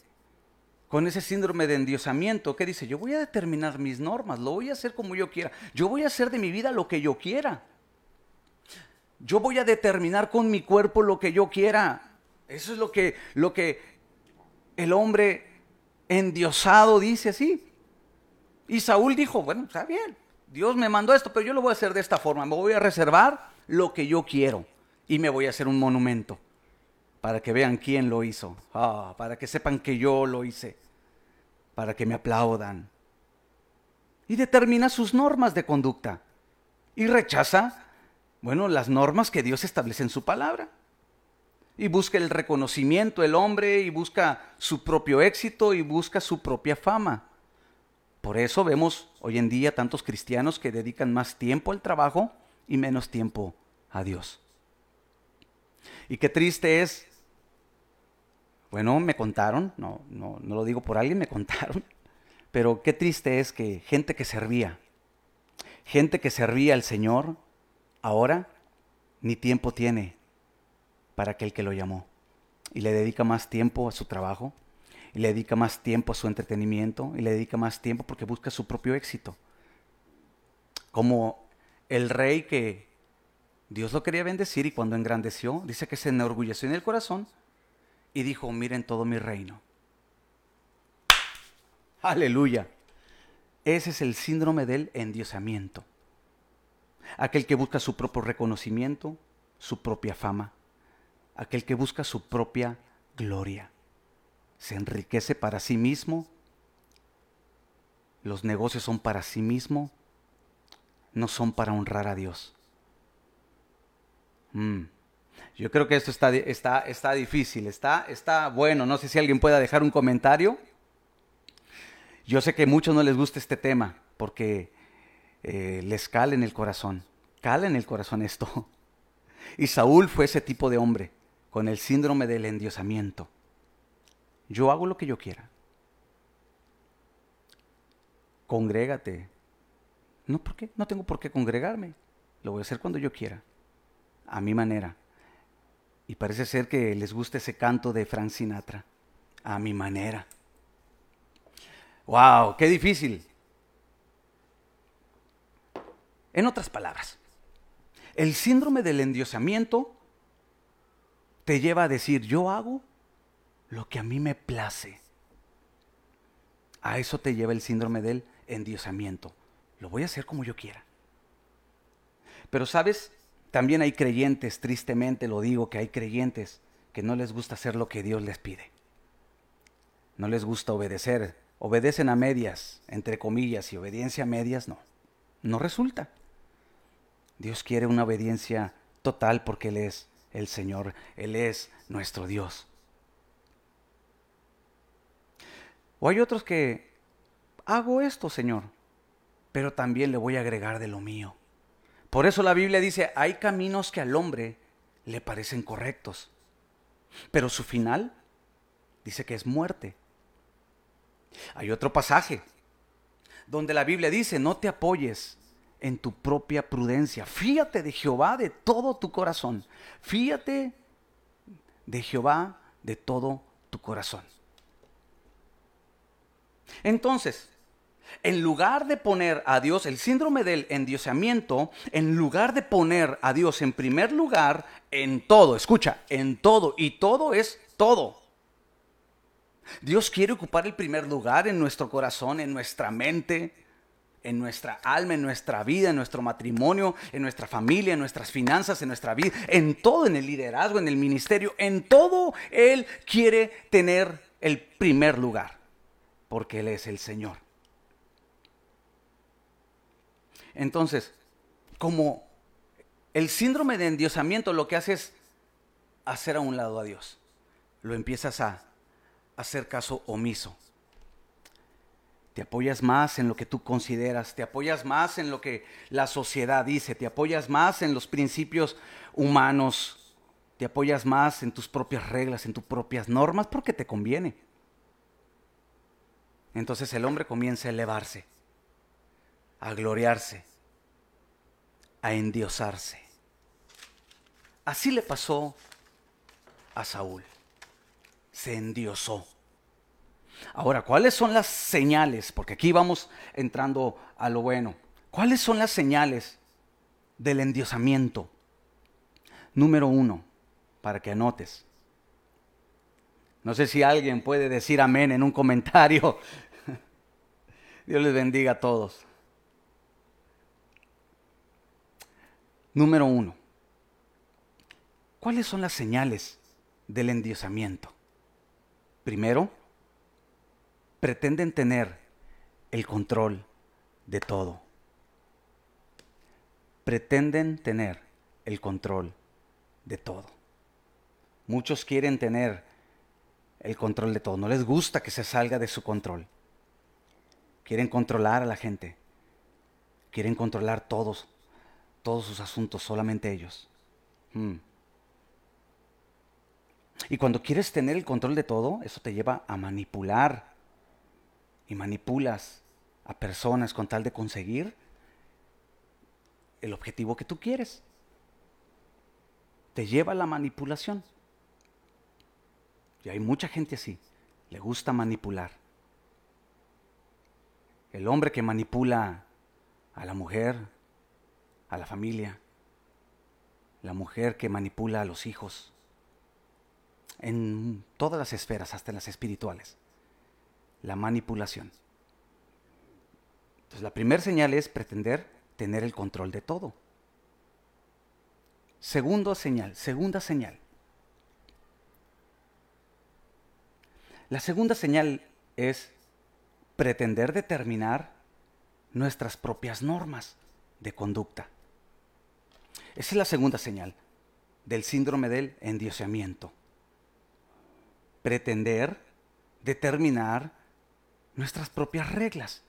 Con ese síndrome de endiosamiento, ¿qué dice? Yo voy a determinar mis normas, lo voy a hacer como yo quiera. Yo voy a hacer de mi vida lo que yo quiera. Yo voy a determinar con mi cuerpo lo que yo quiera. Eso es lo que, lo que el hombre endiosado dice así. Y Saúl dijo, bueno, está bien, Dios me mandó esto, pero yo lo voy a hacer de esta forma. Me voy a reservar lo que yo quiero y me voy a hacer un monumento para que vean quién lo hizo, ah, para que sepan que yo lo hice, para que me aplaudan. Y determina sus normas de conducta y rechaza, bueno, las normas que Dios establece en su palabra. Y busca el reconocimiento el hombre y busca su propio éxito y busca su propia fama. Por eso vemos hoy en día tantos cristianos que dedican más tiempo al trabajo y menos tiempo a Dios. Y qué triste es bueno, me contaron, no, no, no lo digo por alguien, me contaron, pero qué triste es que gente que servía, gente que servía al Señor, ahora ni tiempo tiene para aquel que lo llamó. Y le dedica más tiempo a su trabajo, y le dedica más tiempo a su entretenimiento, y le dedica más tiempo porque busca su propio éxito. Como el rey que Dios lo quería bendecir y cuando engrandeció, dice que se enorgulleció en el corazón y dijo, miren todo mi reino. Aleluya. Ese es el síndrome del endiosamiento. Aquel que busca su propio reconocimiento, su propia fama. Aquel que busca su propia gloria. Se enriquece para sí mismo. Los negocios son para sí mismo. No son para honrar a Dios. Mm. Yo creo que esto está, está, está difícil, está, está bueno. No sé si alguien pueda dejar un comentario. Yo sé que a muchos no les gusta este tema porque eh, les cala en el corazón. Cala en el corazón esto. Y Saúl fue ese tipo de hombre con el síndrome del endiosamiento. Yo hago lo que yo quiera. Congrégate. No, ¿por qué? No tengo por qué congregarme. Lo voy a hacer cuando yo quiera. A mi manera. Y parece ser que les gusta ese canto de Frank Sinatra. A mi manera. ¡Wow! ¡Qué difícil! En otras palabras, el síndrome del endiosamiento te lleva a decir, yo hago lo que a mí me place. A eso te lleva el síndrome del endiosamiento. Lo voy a hacer como yo quiera. Pero sabes, también hay creyentes, tristemente lo digo, que hay creyentes que no les gusta hacer lo que Dios les pide. No les gusta obedecer. Obedecen a medias, entre comillas, y obediencia a medias no. No resulta. Dios quiere una obediencia total porque Él es el Señor, Él es nuestro Dios. O hay otros que hago esto, Señor, pero también le voy a agregar de lo mío. Por eso la Biblia dice, hay caminos que al hombre le parecen correctos, pero su final dice que es muerte. Hay otro pasaje donde la Biblia dice, no te apoyes en tu propia prudencia. Fíate de Jehová de todo tu corazón. Fíate de Jehová de todo tu corazón. Entonces, en lugar de poner a Dios, el síndrome del endiosamiento, en lugar de poner a Dios en primer lugar en todo, escucha, en todo, y todo es todo. Dios quiere ocupar el primer lugar en nuestro corazón, en nuestra mente, en nuestra alma, en nuestra vida, en nuestro matrimonio, en nuestra familia, en nuestras finanzas, en nuestra vida, en todo, en el liderazgo, en el ministerio, en todo Él quiere tener el primer lugar, porque Él es el Señor. Entonces, como el síndrome de endiosamiento lo que hace es hacer a un lado a Dios, lo empiezas a hacer caso omiso. Te apoyas más en lo que tú consideras, te apoyas más en lo que la sociedad dice, te apoyas más en los principios humanos, te apoyas más en tus propias reglas, en tus propias normas, porque te conviene. Entonces el hombre comienza a elevarse, a gloriarse, a endiosarse. Así le pasó a Saúl. Se endiosó. Ahora, ¿cuáles son las señales? Porque aquí vamos entrando a lo bueno. ¿Cuáles son las señales del endiosamiento? Número uno, para que anotes. No sé si alguien puede decir amén en un comentario. Dios les bendiga a todos. Número uno. ¿Cuáles son las señales del endiosamiento? Primero, pretenden tener el control de todo. Pretenden tener el control de todo. Muchos quieren tener el control de todo. No les gusta que se salga de su control. Quieren controlar a la gente. Quieren controlar todos, todos sus asuntos, solamente ellos. Hmm. Y cuando quieres tener el control de todo, eso te lleva a manipular y manipulas a personas con tal de conseguir el objetivo que tú quieres. Te lleva a la manipulación. Y hay mucha gente así, le gusta manipular. El hombre que manipula a la mujer, a la familia, la mujer que manipula a los hijos, en todas las esferas, hasta las espirituales la manipulación. Entonces la primera señal es pretender tener el control de todo. Segunda señal, segunda señal. La segunda señal es pretender determinar nuestras propias normas de conducta. Esa es la segunda señal del síndrome del endiosamiento. Pretender determinar nuestras propias reglas.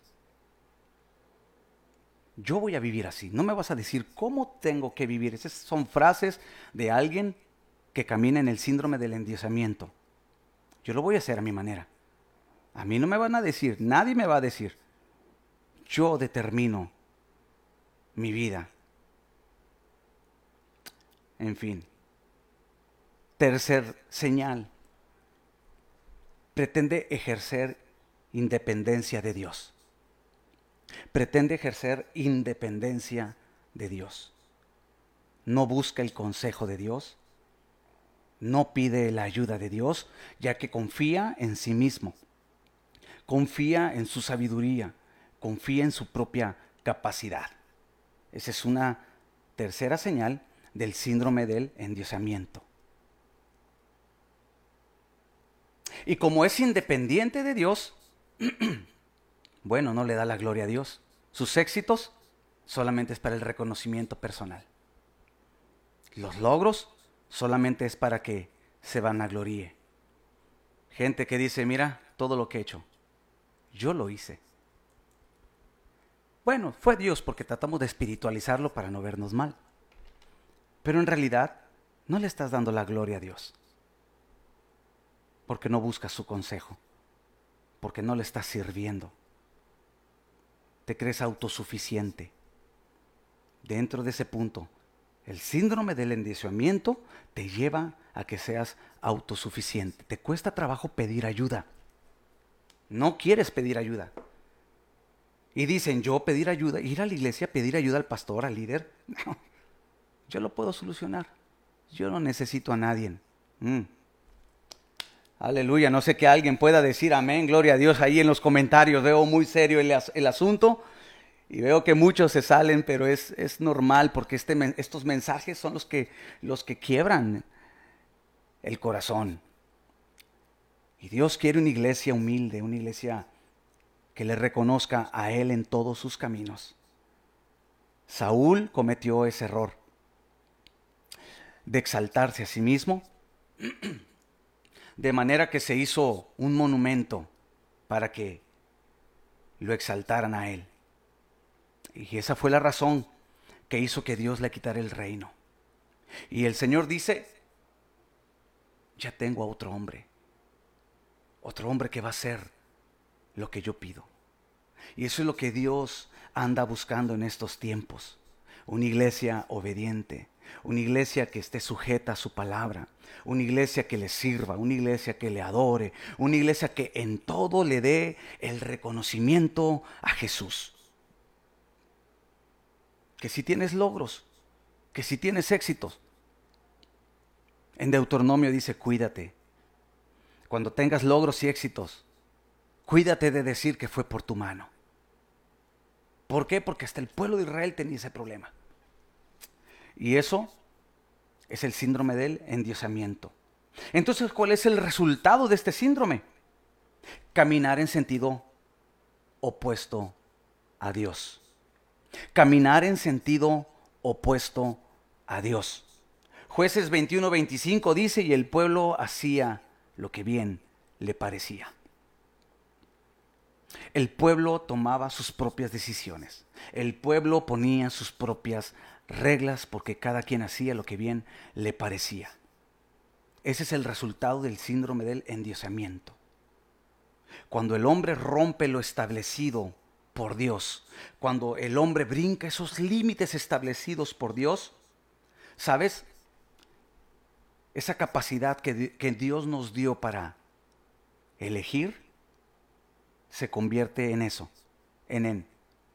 Yo voy a vivir así. No me vas a decir cómo tengo que vivir. Esas son frases de alguien que camina en el síndrome del endiosamiento. Yo lo voy a hacer a mi manera. A mí no me van a decir, nadie me va a decir. Yo determino mi vida. En fin. Tercer señal. Pretende ejercer independencia de Dios. Pretende ejercer independencia de Dios. No busca el consejo de Dios. No pide la ayuda de Dios, ya que confía en sí mismo. Confía en su sabiduría. Confía en su propia capacidad. Esa es una tercera señal del síndrome del endiosamiento. Y como es independiente de Dios, bueno, no le da la gloria a Dios. Sus éxitos solamente es para el reconocimiento personal. Los logros solamente es para que se vanagloríe. Gente que dice, mira, todo lo que he hecho, yo lo hice. Bueno, fue Dios porque tratamos de espiritualizarlo para no vernos mal. Pero en realidad no le estás dando la gloria a Dios. Porque no buscas su consejo. Porque no le estás sirviendo. Te crees autosuficiente. Dentro de ese punto, el síndrome del endiosamiento te lleva a que seas autosuficiente. Te cuesta trabajo pedir ayuda. No quieres pedir ayuda. Y dicen, yo pedir ayuda, ir a la iglesia, pedir ayuda al pastor, al líder. No, yo lo puedo solucionar. Yo no necesito a nadie. Mm. Aleluya, no sé que alguien pueda decir amén, gloria a Dios ahí en los comentarios. Veo muy serio el, asunto y veo que muchos se salen, pero es, es normal porque este, estos mensajes son los que, los que quiebran el corazón. Y Dios quiere una iglesia humilde, una iglesia que le reconozca a Él en todos sus caminos. Saúl cometió ese error de exaltarse a sí mismo, de manera que se hizo un monumento para que lo exaltaran a Él. Y esa fue la razón que hizo que Dios le quitara el reino. Y el Señor dice, ya tengo a otro hombre, otro hombre que va a ser lo que yo pido. Y eso es lo que Dios anda buscando en estos tiempos. Una iglesia obediente, una iglesia que esté sujeta a su palabra, una iglesia que le sirva, una iglesia que le adore, una iglesia que en todo le dé el reconocimiento a Jesús. Que si tienes logros, que si tienes éxitos. En Deuteronomio dice, cuídate. Cuando tengas logros y éxitos, Cuídate de decir que fue por tu mano. ¿Por qué? Porque hasta el pueblo de Israel tenía ese problema. Y eso es el síndrome del endiosamiento. Entonces, ¿cuál es el resultado de este síndrome? Caminar en sentido opuesto a Dios. Caminar en sentido opuesto a Dios. Jueces 21-25 dice, y el pueblo hacía lo que bien le parecía. El pueblo tomaba sus propias decisiones. El pueblo ponía sus propias reglas porque cada quien hacía lo que bien le parecía. Ese es el resultado del síndrome del endiosamiento. Cuando el hombre rompe lo establecido por Dios, cuando el hombre brinca esos límites establecidos por Dios, ¿sabes? Esa capacidad que, que Dios nos dio para elegir, se convierte en eso, en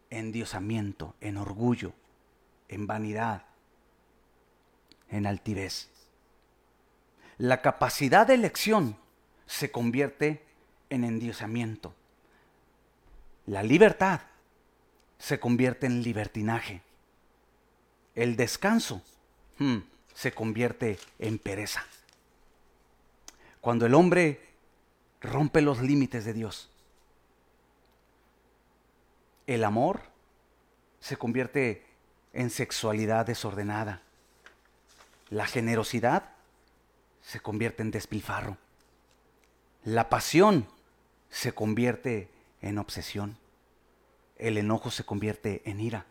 endiosamiento, en orgullo, en vanidad, en altivez. La capacidad de elección se convierte en endiosamiento. La libertad se convierte en libertinaje. El descanso hmm, se convierte en pereza. Cuando el hombre rompe los límites de Dios, el amor se convierte en sexualidad desordenada. La generosidad se convierte en despilfarro. La pasión se convierte en obsesión. El enojo se convierte en ira.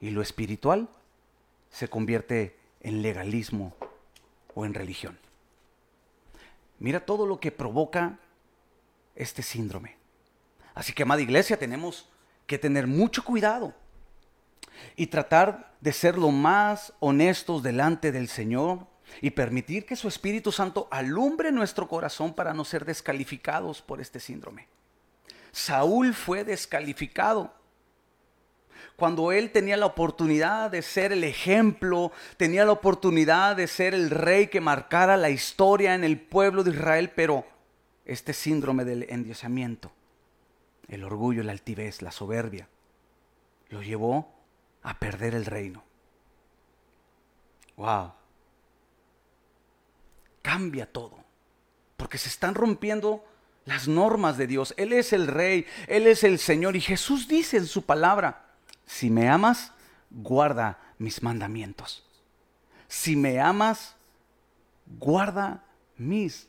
Y lo espiritual se convierte en legalismo o en religión. Mira todo lo que provoca este síndrome. Así que, amada iglesia, tenemos que tener mucho cuidado y tratar de ser lo más honestos delante del Señor y permitir que su Espíritu Santo alumbre nuestro corazón para no ser descalificados por este síndrome. Saúl fue descalificado cuando él tenía la oportunidad de ser el ejemplo, tenía la oportunidad de ser el rey que marcara la historia en el pueblo de Israel, pero este síndrome del endiosamiento, el orgullo, la altivez, la soberbia, lo llevó a perder el reino. Wow. Cambia todo, porque se están rompiendo las normas de Dios. Él es el rey, Él es el Señor y Jesús dice en su palabra, si me amas, guarda mis mandamientos. Si me amas, guarda mis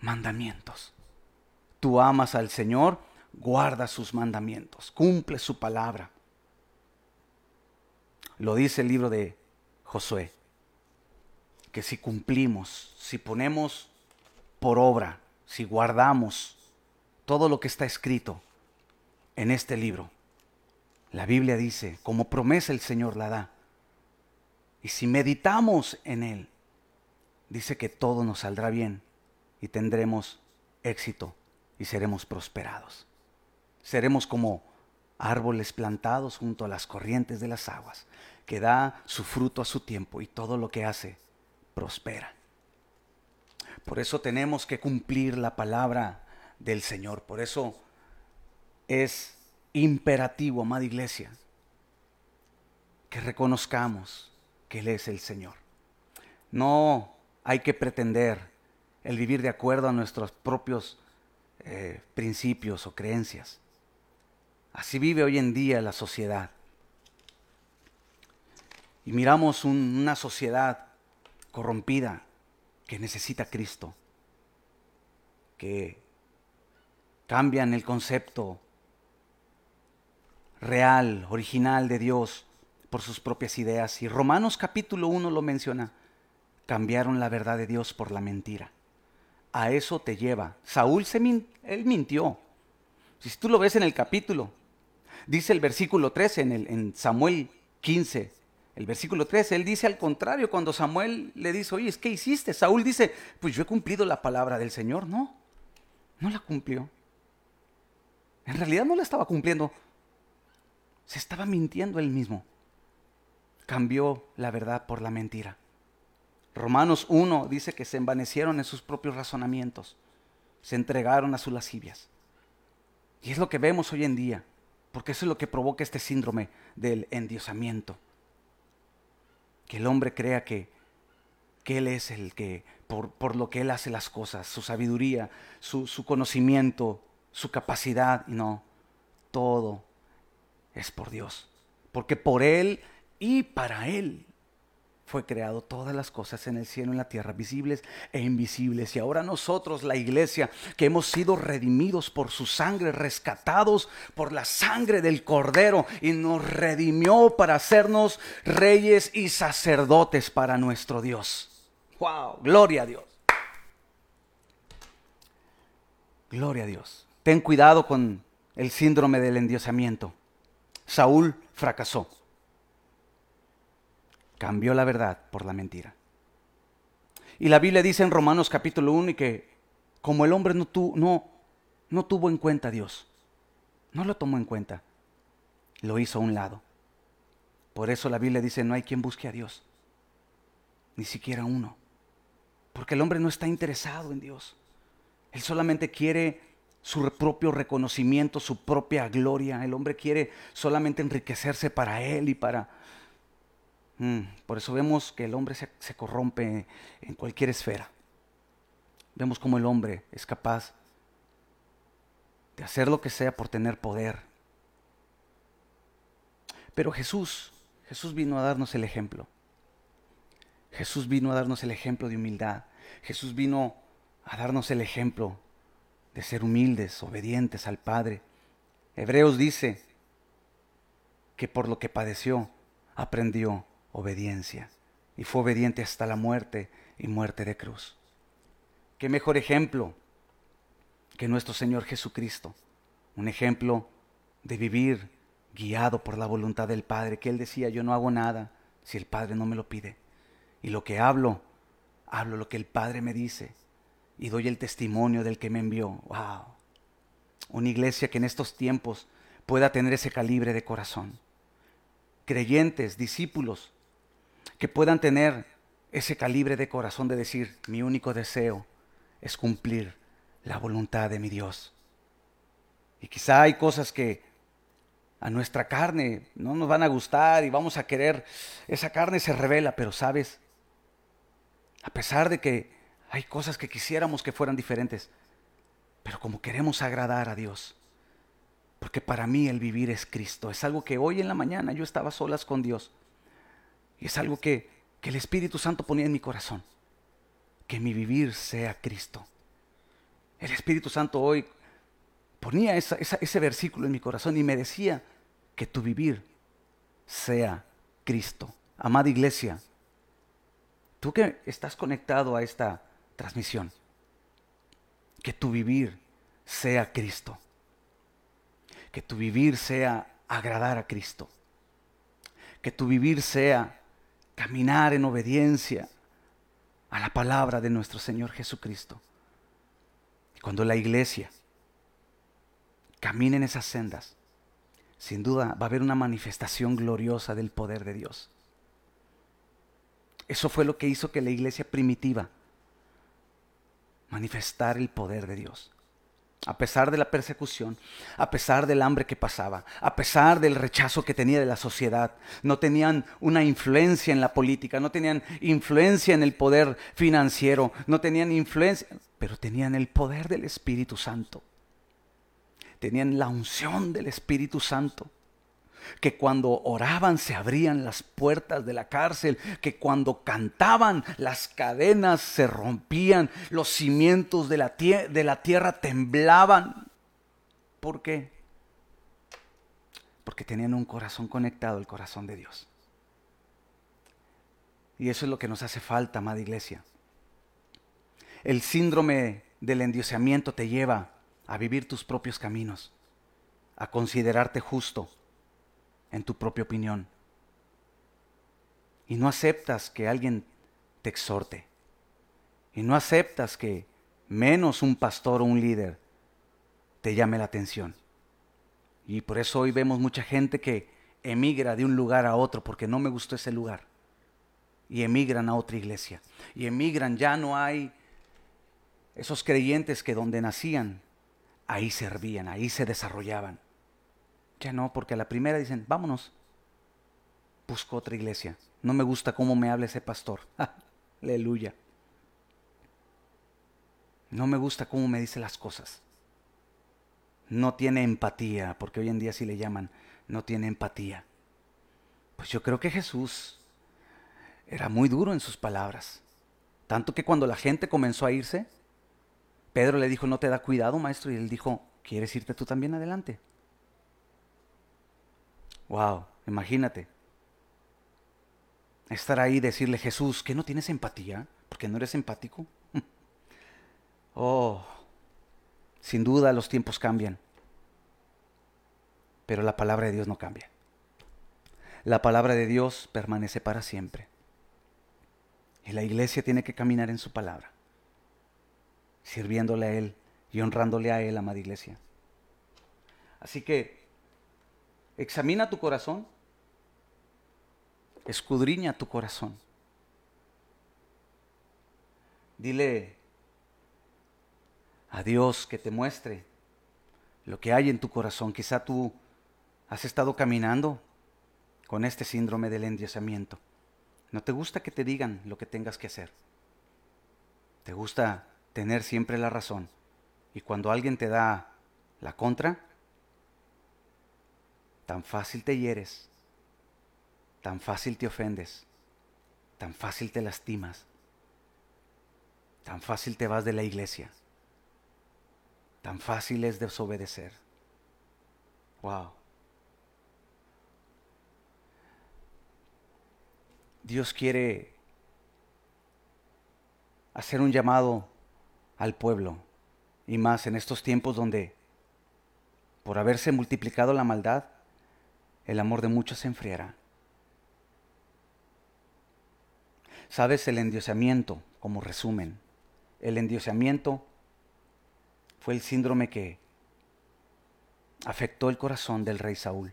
mandamientos. Tú amas al Señor, guarda sus mandamientos, cumple su palabra. Lo dice el libro de Josué, que si cumplimos, si ponemos por obra, si guardamos todo lo que está escrito en este libro, la Biblia dice, como promesa el Señor la da. Y si meditamos en Él, dice que todo nos saldrá bien y tendremos éxito y seremos prosperados. Seremos como árboles plantados junto a las corrientes de las aguas, que da su fruto a su tiempo y todo lo que hace prospera. Por eso tenemos que cumplir la palabra del Señor. Por eso es imperativo, amada iglesia, que reconozcamos que Él es el Señor. No hay que pretender el vivir de acuerdo a nuestros propios eh, principios o creencias. Así vive hoy en día la sociedad. Y miramos una sociedad corrompida que necesita Cristo, que cambian el concepto real, original de Dios por sus propias ideas. Y Romanos capítulo 1 lo menciona. Cambiaron la verdad de Dios por la mentira. A eso te lleva. Saúl se él mintió. Si tú lo ves en el capítulo, dice el versículo 13 en, el, en Samuel 15, el versículo 13, él dice al contrario, cuando Samuel le dice, oye, ¿qué hiciste? Saúl dice, pues yo he cumplido la palabra del Señor. No, no la cumplió. En realidad no la estaba cumpliendo. Se estaba mintiendo él mismo. Cambió la verdad por la mentira. Romanos 1 dice que se envanecieron en sus propios razonamientos. Se entregaron a sus lascivias. Y es lo que vemos hoy en día, porque eso es lo que provoca este síndrome del endiosamiento. Que el hombre crea que, que Él es el que, por, por, lo que Él hace las cosas, su sabiduría, su, su conocimiento, su capacidad, y no, todo es por Dios. Porque por Él y para Él fue creado todas las cosas en el cielo y en la tierra, visibles e invisibles. Y ahora nosotros, la iglesia, que hemos sido redimidos por su sangre, rescatados por la sangre del Cordero, y nos redimió para hacernos reyes y sacerdotes para nuestro Dios. ¡Wow! Gloria a Dios. Gloria a Dios. Ten cuidado con el síndrome del endiosamiento. Saúl fracasó. Cambió la verdad por la mentira. Y la Biblia dice en Romanos capítulo 1 que como el hombre no, no, no tuvo en cuenta a Dios, no lo tomó en cuenta, lo hizo a un lado. Por eso la Biblia dice, no hay quien busque a Dios, ni siquiera uno. Porque el hombre no está interesado en Dios. Él solamente quiere su propio reconocimiento, su propia gloria. El hombre quiere solamente enriquecerse para él y para... Mm, por eso vemos que el hombre se, se corrompe en cualquier esfera. Vemos como el hombre es capaz de hacer lo que sea por tener poder. Pero Jesús, Jesús vino a darnos el ejemplo. Jesús vino a darnos el ejemplo de humildad. Jesús vino a darnos el ejemplo de ser humildes, obedientes al Padre. Hebreos dice que por lo que padeció aprendió obediencia. y fue obediente hasta la muerte y muerte de cruz. ¿Qué mejor ejemplo que nuestro Señor Jesucristo? Un ejemplo de vivir guiado por la voluntad del Padre, que Él decía, yo no hago nada si el Padre no me lo pide. Y lo que hablo, hablo lo que el Padre me dice y doy el testimonio del que me envió. ¡Wow! Una iglesia que en estos tiempos pueda tener ese calibre de corazón. Creyentes, discípulos, que puedan tener ese calibre de corazón de decir, mi único deseo es cumplir la voluntad de mi Dios. Y quizá hay cosas que a nuestra carne no nos van a gustar y vamos a querer, esa carne se revela, pero sabes, a pesar de que hay cosas que quisiéramos que fueran diferentes, pero como queremos agradar a Dios, porque para mí el vivir es Cristo, es algo que hoy en la mañana yo estaba solas con Dios y es algo que, que el Espíritu Santo ponía en mi corazón, que mi vivir sea Cristo. El Espíritu Santo hoy ponía ese versículo en mi corazón y me decía que tu vivir sea Cristo. Amada iglesia, tú que estás conectado a esta transmisión, que tu vivir sea Cristo, que tu vivir sea agradar a Cristo, que tu vivir sea caminar en obediencia a la palabra de nuestro Señor Jesucristo. Cuando la iglesia caminen esas sendas, sin duda va a haber una manifestación gloriosa del poder de Dios. Eso fue lo que hizo que la iglesia primitiva manifestar el poder de Dios. A pesar de la persecución, a pesar del hambre que pasaba, a pesar del rechazo que tenía de la sociedad, no tenían una influencia en la política, no tenían influencia en el poder financiero, no tenían influencia, pero tenían el poder del Espíritu Santo tenían la unción del Espíritu Santo. Que cuando oraban se abrían las puertas de la cárcel, que cuando cantaban las cadenas se rompían, los cimientos de la, de la tierra temblaban. ¿Por qué? Porque tenían un corazón conectado al corazón de Dios. Y eso es lo que nos hace falta, amada iglesia. El síndrome del endiosamiento te lleva a vivir tus propios caminos, a considerarte justo en tu propia opinión. Y no aceptas que alguien te exhorte. Y no aceptas que menos un pastor o un líder te llame la atención. Y por eso hoy vemos mucha gente que emigra de un lugar a otro porque no me gustó ese lugar. Y emigran a otra iglesia. Y emigran, ya no hay esos creyentes que donde nacían ahí servían, ahí se desarrollaban. Ya no, porque a la primera dicen, vámonos, busco otra iglesia. No me gusta cómo me habla ese pastor. Aleluya. No me gusta cómo me dice las cosas. No tiene empatía, porque hoy en día sí le llaman, no tiene empatía. Pues yo creo que Jesús era muy duro en sus palabras. Tanto que cuando la gente comenzó a irse, Pedro le dijo, no te da cuidado, maestro. Y él dijo, ¿quieres irte tú también adelante? Wow, imagínate. Estar ahí y decirle, Jesús, ¿que no tienes empatía? ¿Porque no eres empático? oh, sin duda los tiempos cambian. Pero la palabra de Dios no cambia. La palabra de Dios permanece para siempre. Y la iglesia tiene que caminar en su palabra sirviéndole a Él y honrándole a Él, amada iglesia. Así que examina tu corazón, escudriña tu corazón. Dile a Dios que te muestre lo que hay en tu corazón. Quizá tú has estado caminando con este síndrome del endiosamiento. No te gusta que te digan lo que tengas que hacer. Te gusta tener siempre la razón. Y cuando alguien te da la contra, tan fácil te hieres, tan fácil te ofendes, tan fácil te lastimas, tan fácil te vas de la iglesia, tan fácil es desobedecer. Wow. Dios quiere hacer un llamado al pueblo, y más en estos tiempos donde, por haberse multiplicado la maldad, el amor de muchos se enfriará. ¿Sabes el endiosamiento como resumen? El endiosamiento fue el síndrome que afectó el corazón del rey Saúl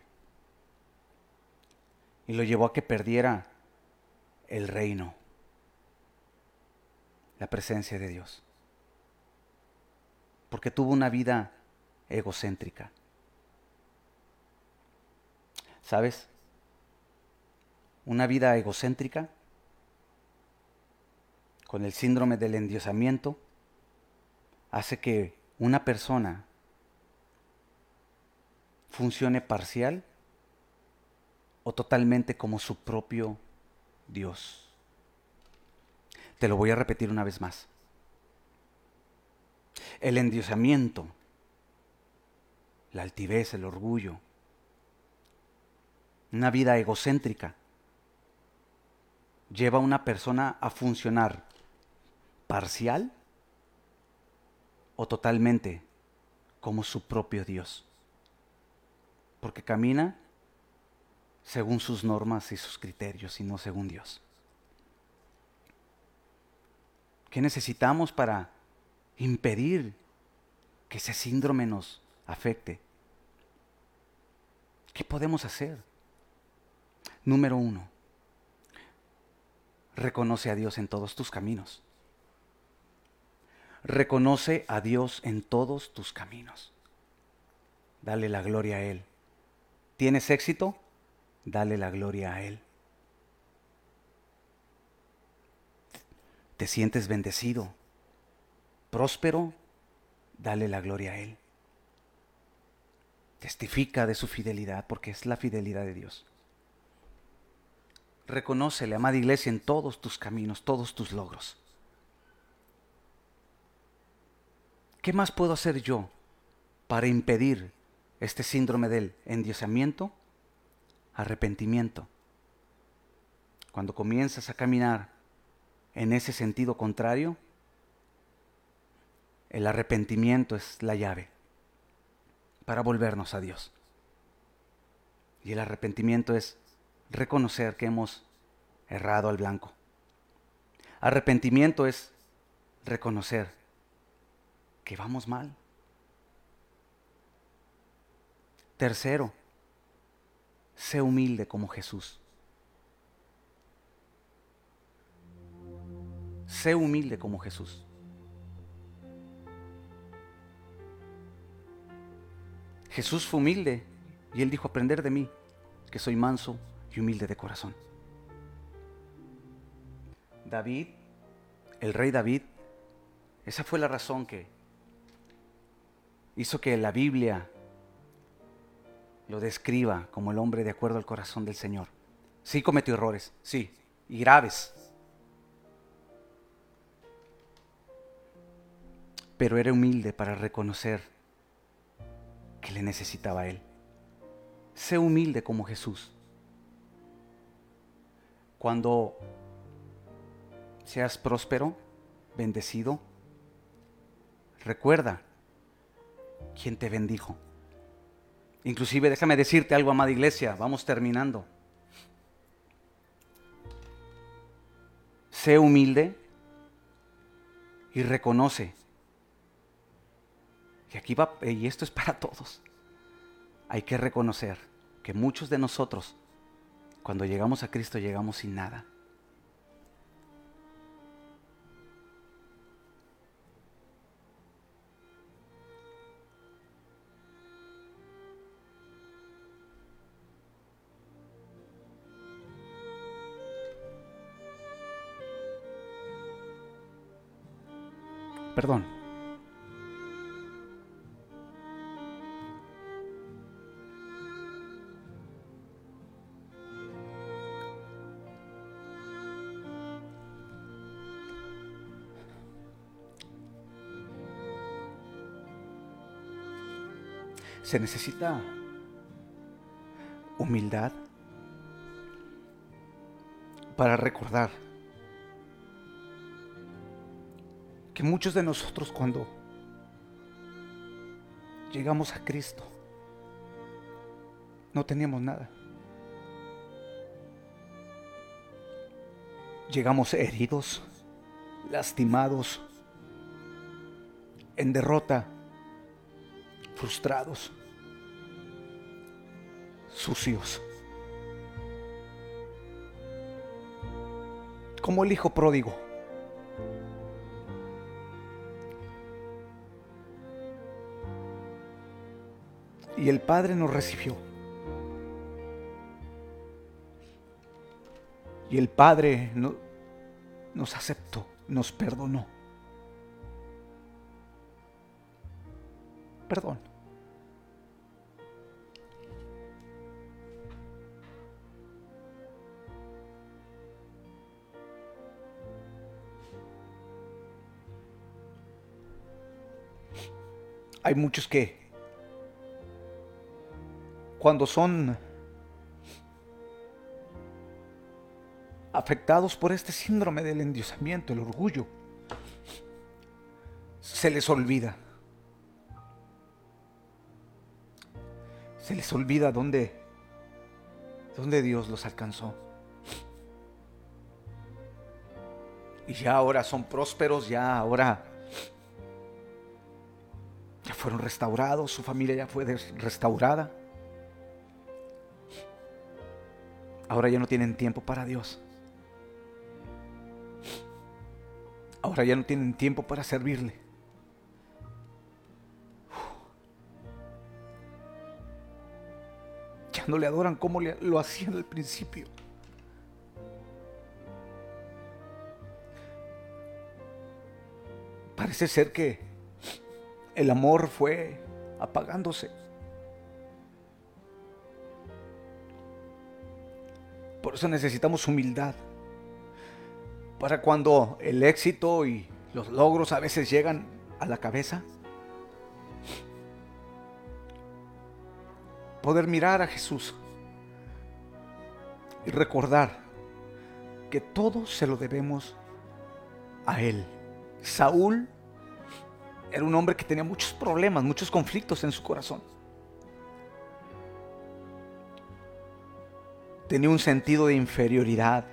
y lo llevó a que perdiera el reino, la presencia de Dios, porque tuvo una vida egocéntrica. ¿Sabes? Una vida egocéntrica con el síndrome del endiosamiento hace que una persona funcione parcial o totalmente como su propio Dios. Te lo voy a repetir una vez más. El endiosamiento, la altivez, el orgullo, una vida egocéntrica, lleva a una persona a funcionar parcial o totalmente como su propio Dios. Porque camina según sus normas y sus criterios y no según Dios. ¿Qué necesitamos para impedir que ese síndrome nos afecte? ¿Qué podemos hacer? Número uno, reconoce a Dios en todos tus caminos. Reconoce a Dios en todos tus caminos. Dale la gloria a Él. ¿Tienes éxito? Dale la gloria a Él. ¿Te sientes bendecido? ¿Próspero? Dale la gloria a Él. Testifica de su fidelidad porque es la fidelidad de Dios. Reconócele, amada iglesia, en todos tus caminos, todos tus logros. ¿Qué más puedo hacer yo para impedir este síndrome del endiosamiento? Arrepentimiento. Cuando comienzas a caminar en ese sentido contrario, el arrepentimiento es la llave para volvernos a Dios. Y el arrepentimiento es reconocer que hemos errado al blanco. Arrepentimiento es reconocer que vamos mal. Tercero, sé humilde como Jesús. Sé humilde como Jesús. Jesús fue humilde y él dijo, aprender de mí, que soy manso y humilde de corazón. David, el rey David, esa fue la razón que hizo que la Biblia lo describa como el hombre de acuerdo al corazón del Señor. Sí cometió errores, sí, y graves. Pero era humilde para reconocer que le necesitaba a Él. Sé humilde como Jesús. Cuando seas próspero, bendecido, recuerda ¿Quién te bendijo. Inclusive déjame decirte algo, amada iglesia, vamos terminando. Sé humilde y reconoce. Y aquí va, y esto es para todos. Hay que reconocer que muchos de nosotros, cuando llegamos a Cristo, llegamos sin nada. Perdón. Se necesita humildad para recordar que muchos de nosotros cuando llegamos a Cristo no teníamos nada. Llegamos heridos, lastimados, en derrota, frustrados, sucios. Como el hijo pródigo. Y el Padre nos recibió. Y el Padre no, nos aceptó, nos perdonó. Perdón. Hay muchos que cuando son afectados por este síndrome del endiosamiento, el orgullo, se les olvida. Se les olvida dónde, dónde Dios los alcanzó. Y ya ahora son prósperos, ya ahora fueron restaurados, su familia ya fue restaurada. Ahora ya no tienen tiempo para Dios. Ahora ya no tienen tiempo para servirle. Ya no le adoran como lo hacían al principio. Parece ser que el amor fue apagándose. Por eso necesitamos humildad para cuando el éxito y los logros a veces llegan a la cabeza, poder mirar a Jesús y recordar que todo se lo debemos a Él. Saúl era un hombre que tenía muchos problemas, muchos conflictos en su corazón. Tenía un sentido de inferioridad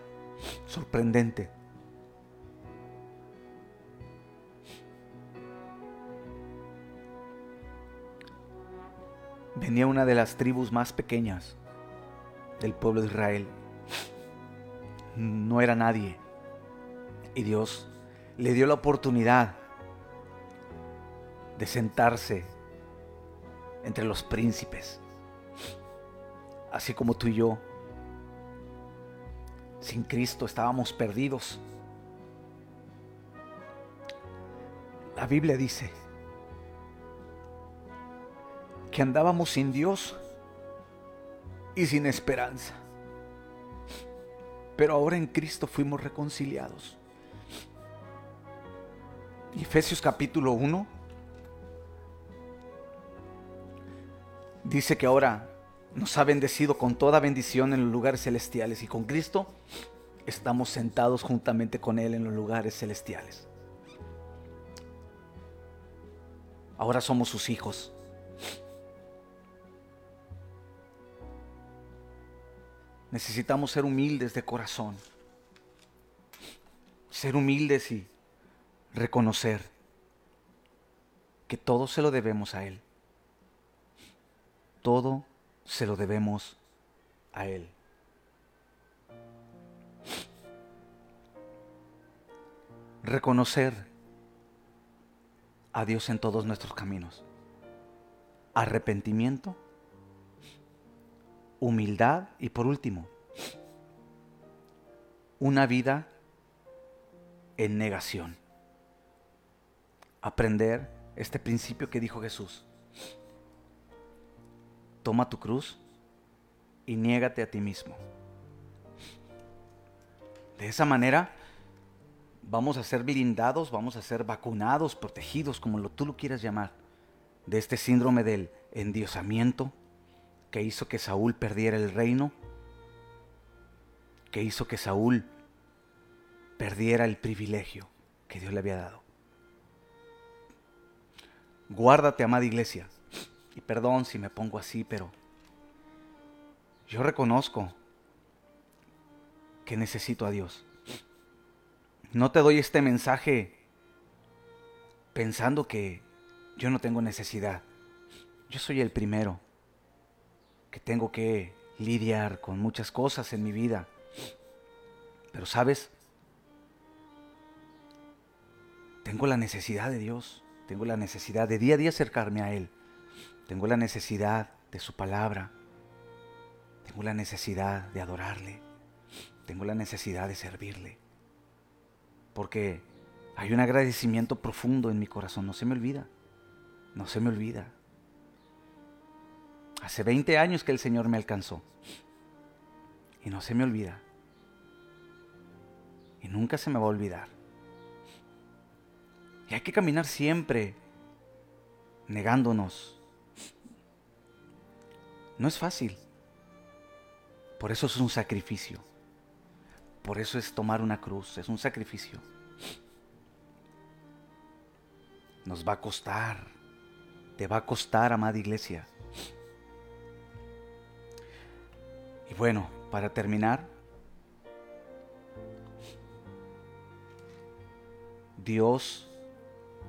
sorprendente. venía una de las tribus más pequeñas del pueblo de Israel. No era nadie. Y Dios le dio la oportunidad de sentarse entre los príncipes. Así como tú y yo, sin Cristo estábamos perdidos. La Biblia dice que andábamos sin Dios y sin esperanza. Pero ahora en Cristo fuimos reconciliados. Efesios capítulo 1 dice que ahora nos ha bendecido con toda bendición en los lugares celestiales y con Cristo estamos sentados juntamente con Él en los lugares celestiales. Ahora somos sus hijos. necesitamos ser humildes de corazón. Ser humildes y reconocer que todo se lo debemos a Él. Todo se lo debemos a Él. Reconocer a Dios en todos nuestros caminos. Arrepentimiento humildad y por último, una vida en negación. Aprender este principio que dijo Jesús. Toma tu cruz y niégate a ti mismo. De esa manera vamos a ser blindados, vamos a ser vacunados, protegidos, como lo, tú lo quieras llamar, de este síndrome del endiosamiento, que hizo que Saúl perdiera el reino, que hizo que Saúl perdiera el privilegio que Dios le había dado. guárdate, amada iglesia. Y perdón si me pongo así, pero yo reconozco que necesito a Dios. No te doy este mensaje pensando que yo no tengo necesidad. Yo soy el primero que tengo que lidiar con muchas cosas en mi vida. Pero sabes, tengo la necesidad de Dios, tengo la necesidad de día a día acercarme a Él, tengo la necesidad de su palabra, tengo la necesidad de adorarle, tengo la necesidad de servirle, porque hay un agradecimiento profundo en mi corazón, no se me olvida, no se me olvida. Hace 20 años que el Señor me alcanzó y no se me olvida. Y nunca se me va a olvidar. Y hay que caminar siempre negándonos. No es fácil. Por eso es un sacrificio. Por eso es tomar una cruz. Es un sacrificio. Nos va a costar. Te va a costar, amada iglesia. Y bueno, para terminar, Dios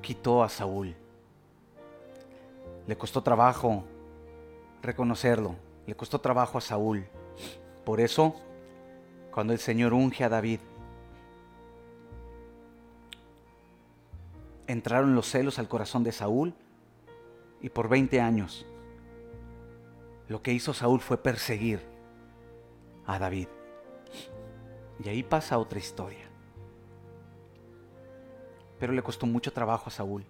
quitó a Saúl. Le costó trabajo reconocerlo, le costó trabajo a Saúl. Por eso, cuando el Señor unge a David, entraron los celos al corazón de Saúl y por 20 años lo que hizo Saúl fue perseguir a David. Y ahí pasa otra historia pero le costó mucho trabajo a Saúl.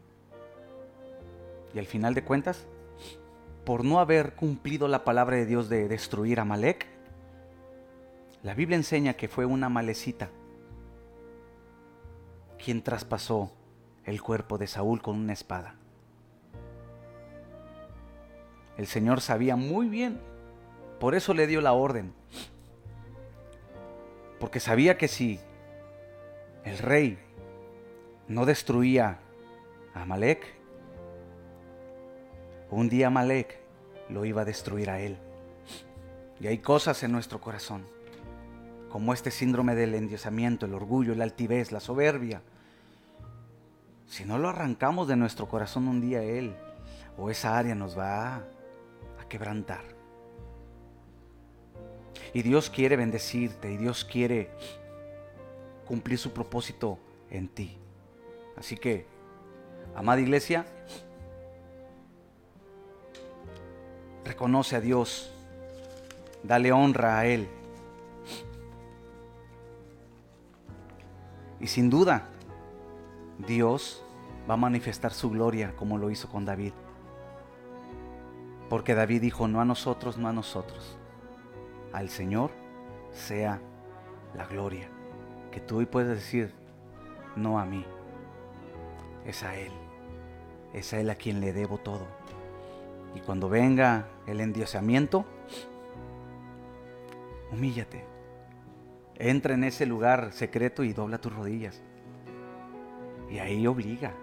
Y al final de cuentas, por no haber cumplido la palabra de Dios de destruir a Malek, la Biblia enseña que fue una malecita quien traspasó el cuerpo de Saúl con una espada. El Señor sabía muy bien, por eso le dio la orden, porque sabía que si el rey no destruía a Amalek, un día Amalek lo iba a destruir a él. Y hay cosas en nuestro corazón, como este síndrome del endiosamiento, el orgullo, la altivez, la soberbia. Si no lo arrancamos de nuestro corazón un día, él o esa área nos va a, quebrantar. Y Dios quiere bendecirte y Dios quiere cumplir su propósito en ti. Así que, amada iglesia, reconoce a Dios, dale honra a Él. Y sin duda, Dios va a manifestar su gloria como lo hizo con David. Porque David dijo, no a nosotros, no a nosotros. Al Señor sea la gloria. Que tú hoy puedes decir, no a mí es a Él. Es a Él a quien le debo todo. Y cuando venga el endiosamiento, humíllate. Entra en ese lugar secreto y dobla tus rodillas. Y ahí obliga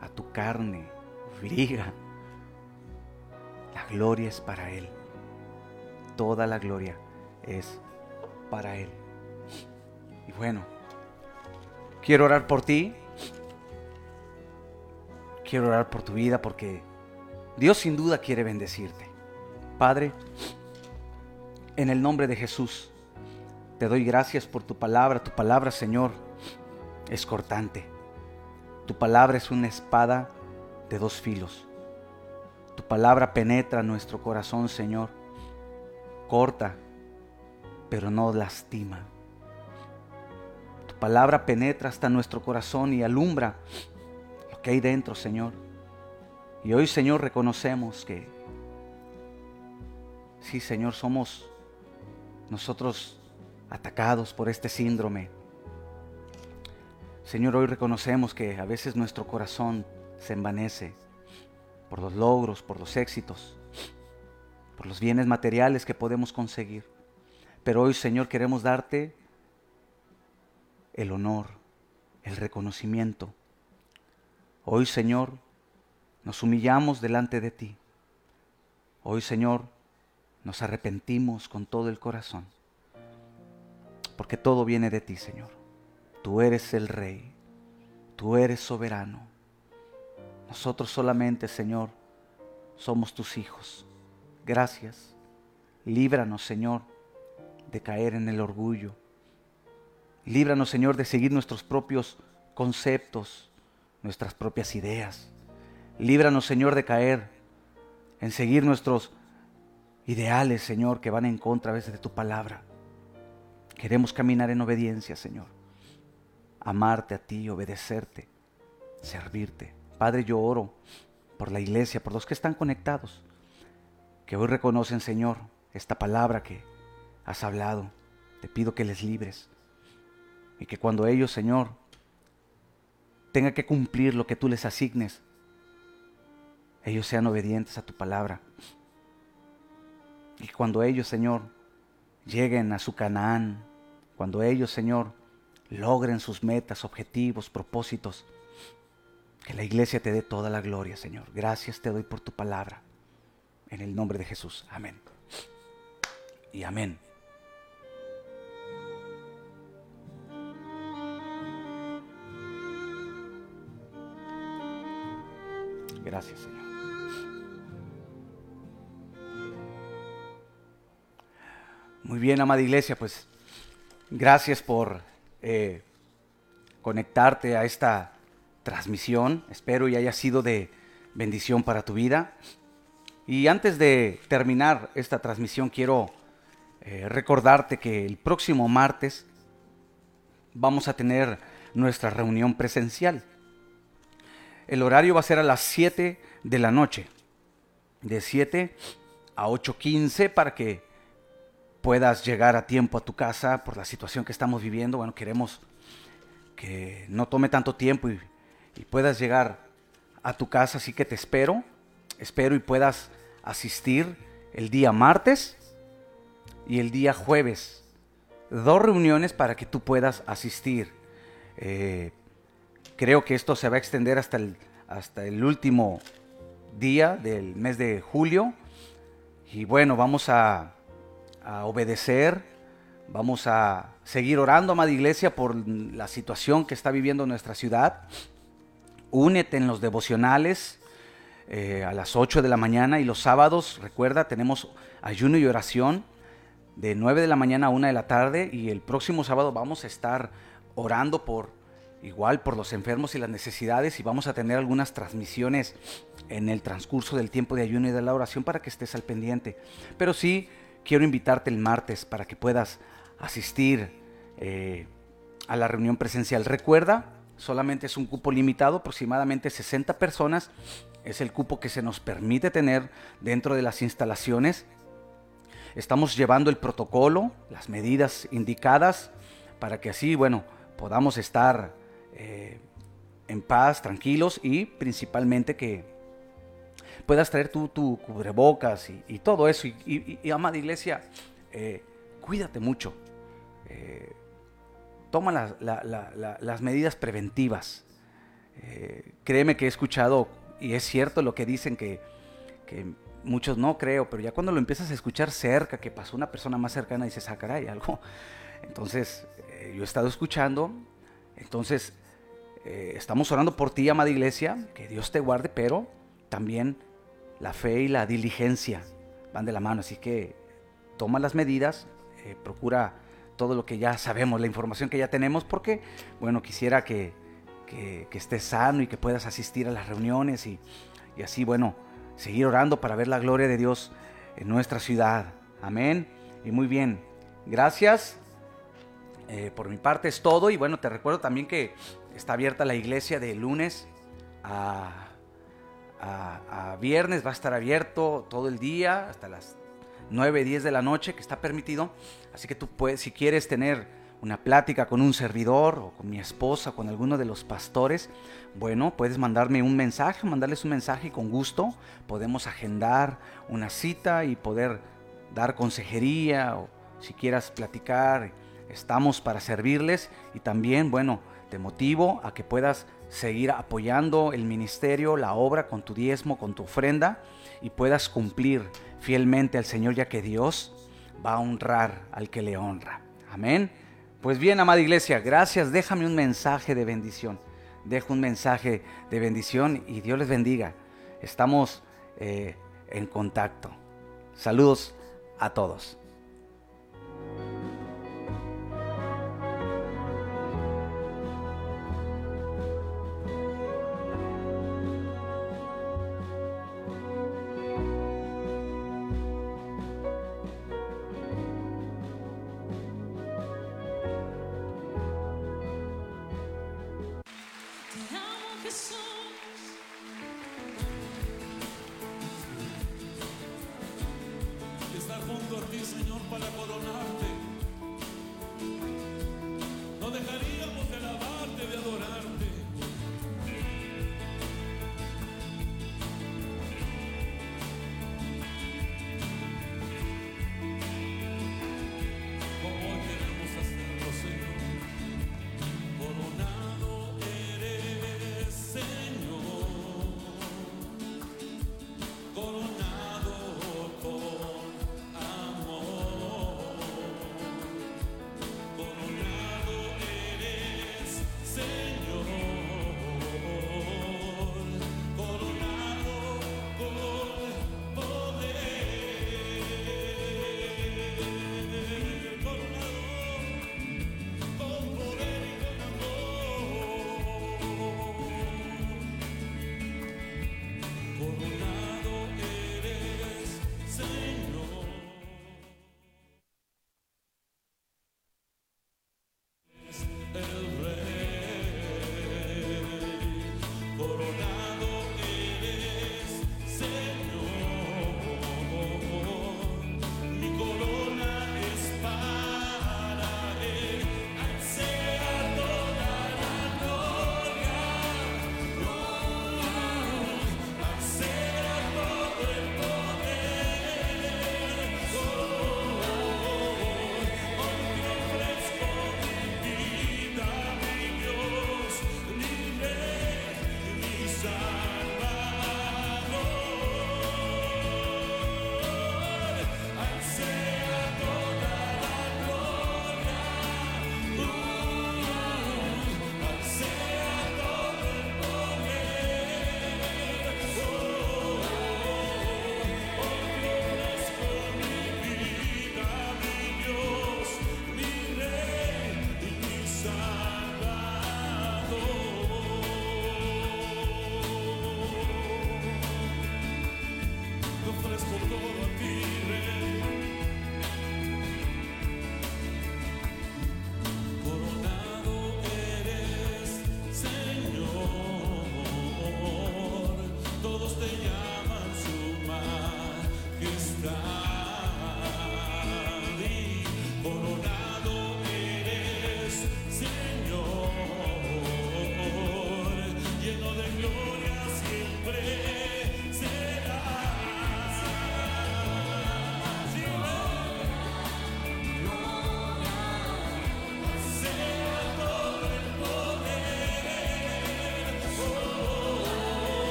a tu carne, obliga. La gloria es para Él. Toda la gloria es para Él. Y bueno, quiero orar por ti quiero orar por tu vida porque Dios sin duda quiere bendecirte. Padre, en el nombre de Jesús, te doy gracias por tu palabra. Tu palabra, Señor, es cortante. Tu palabra es una espada de dos filos. Tu palabra penetra nuestro corazón, Señor. Corta, pero no lastima. Tu palabra penetra hasta nuestro corazón y alumbra que hay dentro, Señor. Y hoy, Señor, reconocemos que, sí, Señor, somos nosotros atacados por este síndrome. Señor, hoy reconocemos que a veces nuestro corazón se envanece por los logros, por los éxitos, por los bienes materiales que podemos conseguir. Pero hoy, Señor, queremos darte el honor, el reconocimiento Hoy, Señor, nos humillamos delante de ti. Hoy, Señor, nos arrepentimos con todo el corazón, porque todo viene de ti, Señor. Tú eres el Rey, tú eres soberano. Nosotros solamente, Señor, somos tus hijos. Gracias. Líbranos, Señor, de caer en el orgullo. Líbranos, Señor, de seguir nuestros propios conceptos, nuestras propias ideas. Líbranos, Señor, de caer en seguir nuestros ideales, Señor, que van en contra a veces de tu palabra. Queremos caminar en obediencia, Señor. Amarte a ti, obedecerte, servirte. Padre, yo oro por la iglesia, por los que están conectados, que hoy reconocen, Señor, esta palabra que has hablado. Te pido que les libres y que cuando ellos, Señor, tengan que cumplir lo que tú les asignes, ellos sean obedientes a tu palabra. Y cuando ellos, Señor, lleguen a su Canaán, cuando ellos, Señor, logren sus metas, objetivos, propósitos, que la iglesia te dé toda la gloria, Señor. Gracias te doy por tu palabra. En el nombre de Jesús. Amén. Y amén. Gracias, Señor. Muy bien, amada iglesia, pues gracias por eh, conectarte a esta transmisión. Espero y haya sido de bendición para tu vida. Y antes de terminar esta transmisión, quiero eh, recordarte que el próximo martes vamos a tener nuestra reunión presencial. El horario va a ser a las 7 de la noche, de 7 a 8.15 para que puedas llegar a tiempo a tu casa por la situación que estamos viviendo. Bueno, queremos que no tome tanto tiempo y, puedas llegar a tu casa, así que te espero, espero y puedas asistir el día martes y el día jueves. Dos reuniones para que tú puedas asistir. Eh, creo que esto se va a extender hasta el, hasta el último día del mes de julio. Y bueno, vamos a a obedecer, vamos a seguir orando, amada iglesia, por la situación que está viviendo nuestra ciudad. Únete en los devocionales eh, a las 8 de la mañana y los sábados, recuerda, tenemos ayuno y oración de 9 de la mañana a 1 de la tarde y el próximo sábado vamos a estar orando por igual por los enfermos y las necesidades y vamos a tener algunas transmisiones en el transcurso del tiempo de ayuno y de la oración para que estés al pendiente. Pero sí, quiero invitarte el martes para que puedas asistir eh, a la reunión presencial. Recuerda, solamente es un cupo limitado, aproximadamente 60 personas. Es el cupo que se nos permite tener dentro de las instalaciones. Estamos llevando el protocolo, las medidas indicadas, para que así, bueno, podamos estar eh, en paz, tranquilos y principalmente que puedas traer tu, tu cubrebocas y, todo eso. Y, amada iglesia, eh, cuídate mucho. Eh, toma las medidas preventivas. Eh, créeme que he escuchado, y es cierto lo que dicen que, muchos no creo, pero ya cuando lo empiezas a escuchar cerca, que pasó una persona más cercana, dices, ah, caray, algo. Entonces, yo he estado escuchando, entonces, estamos orando por ti, amada iglesia, que Dios te guarde, pero también la fe y la diligencia van de la mano, así que toma las medidas, eh, procura todo lo que ya sabemos, la información que ya tenemos, porque, bueno, quisiera que, que, estés sano y que puedas asistir a las reuniones y, así, bueno, seguir orando para ver la gloria de Dios en nuestra ciudad. Amén. Y muy bien, gracias. Eh, por mi parte es todo y bueno, te recuerdo también que está abierta la iglesia de lunes a a, viernes, va a estar abierto todo el día, hasta las 9, 10 de la noche, que está permitido. Así que tú puedes, si quieres tener una plática con un servidor o con mi esposa, con alguno de los pastores, bueno, puedes mandarme un mensaje, mandarles un mensaje y con gusto podemos agendar una cita y poder dar consejería o si quieras platicar, estamos para servirles y también, bueno, te motivo a que puedas seguir apoyando el ministerio, la obra con tu diezmo, con tu ofrenda y puedas cumplir fielmente al Señor ya que Dios va a honrar al que le honra. Amén. Pues bien, amada iglesia, gracias. Déjame un mensaje de bendición. Dejo un mensaje de bendición y Dios les bendiga. Estamos eh, en contacto. Saludos a todos.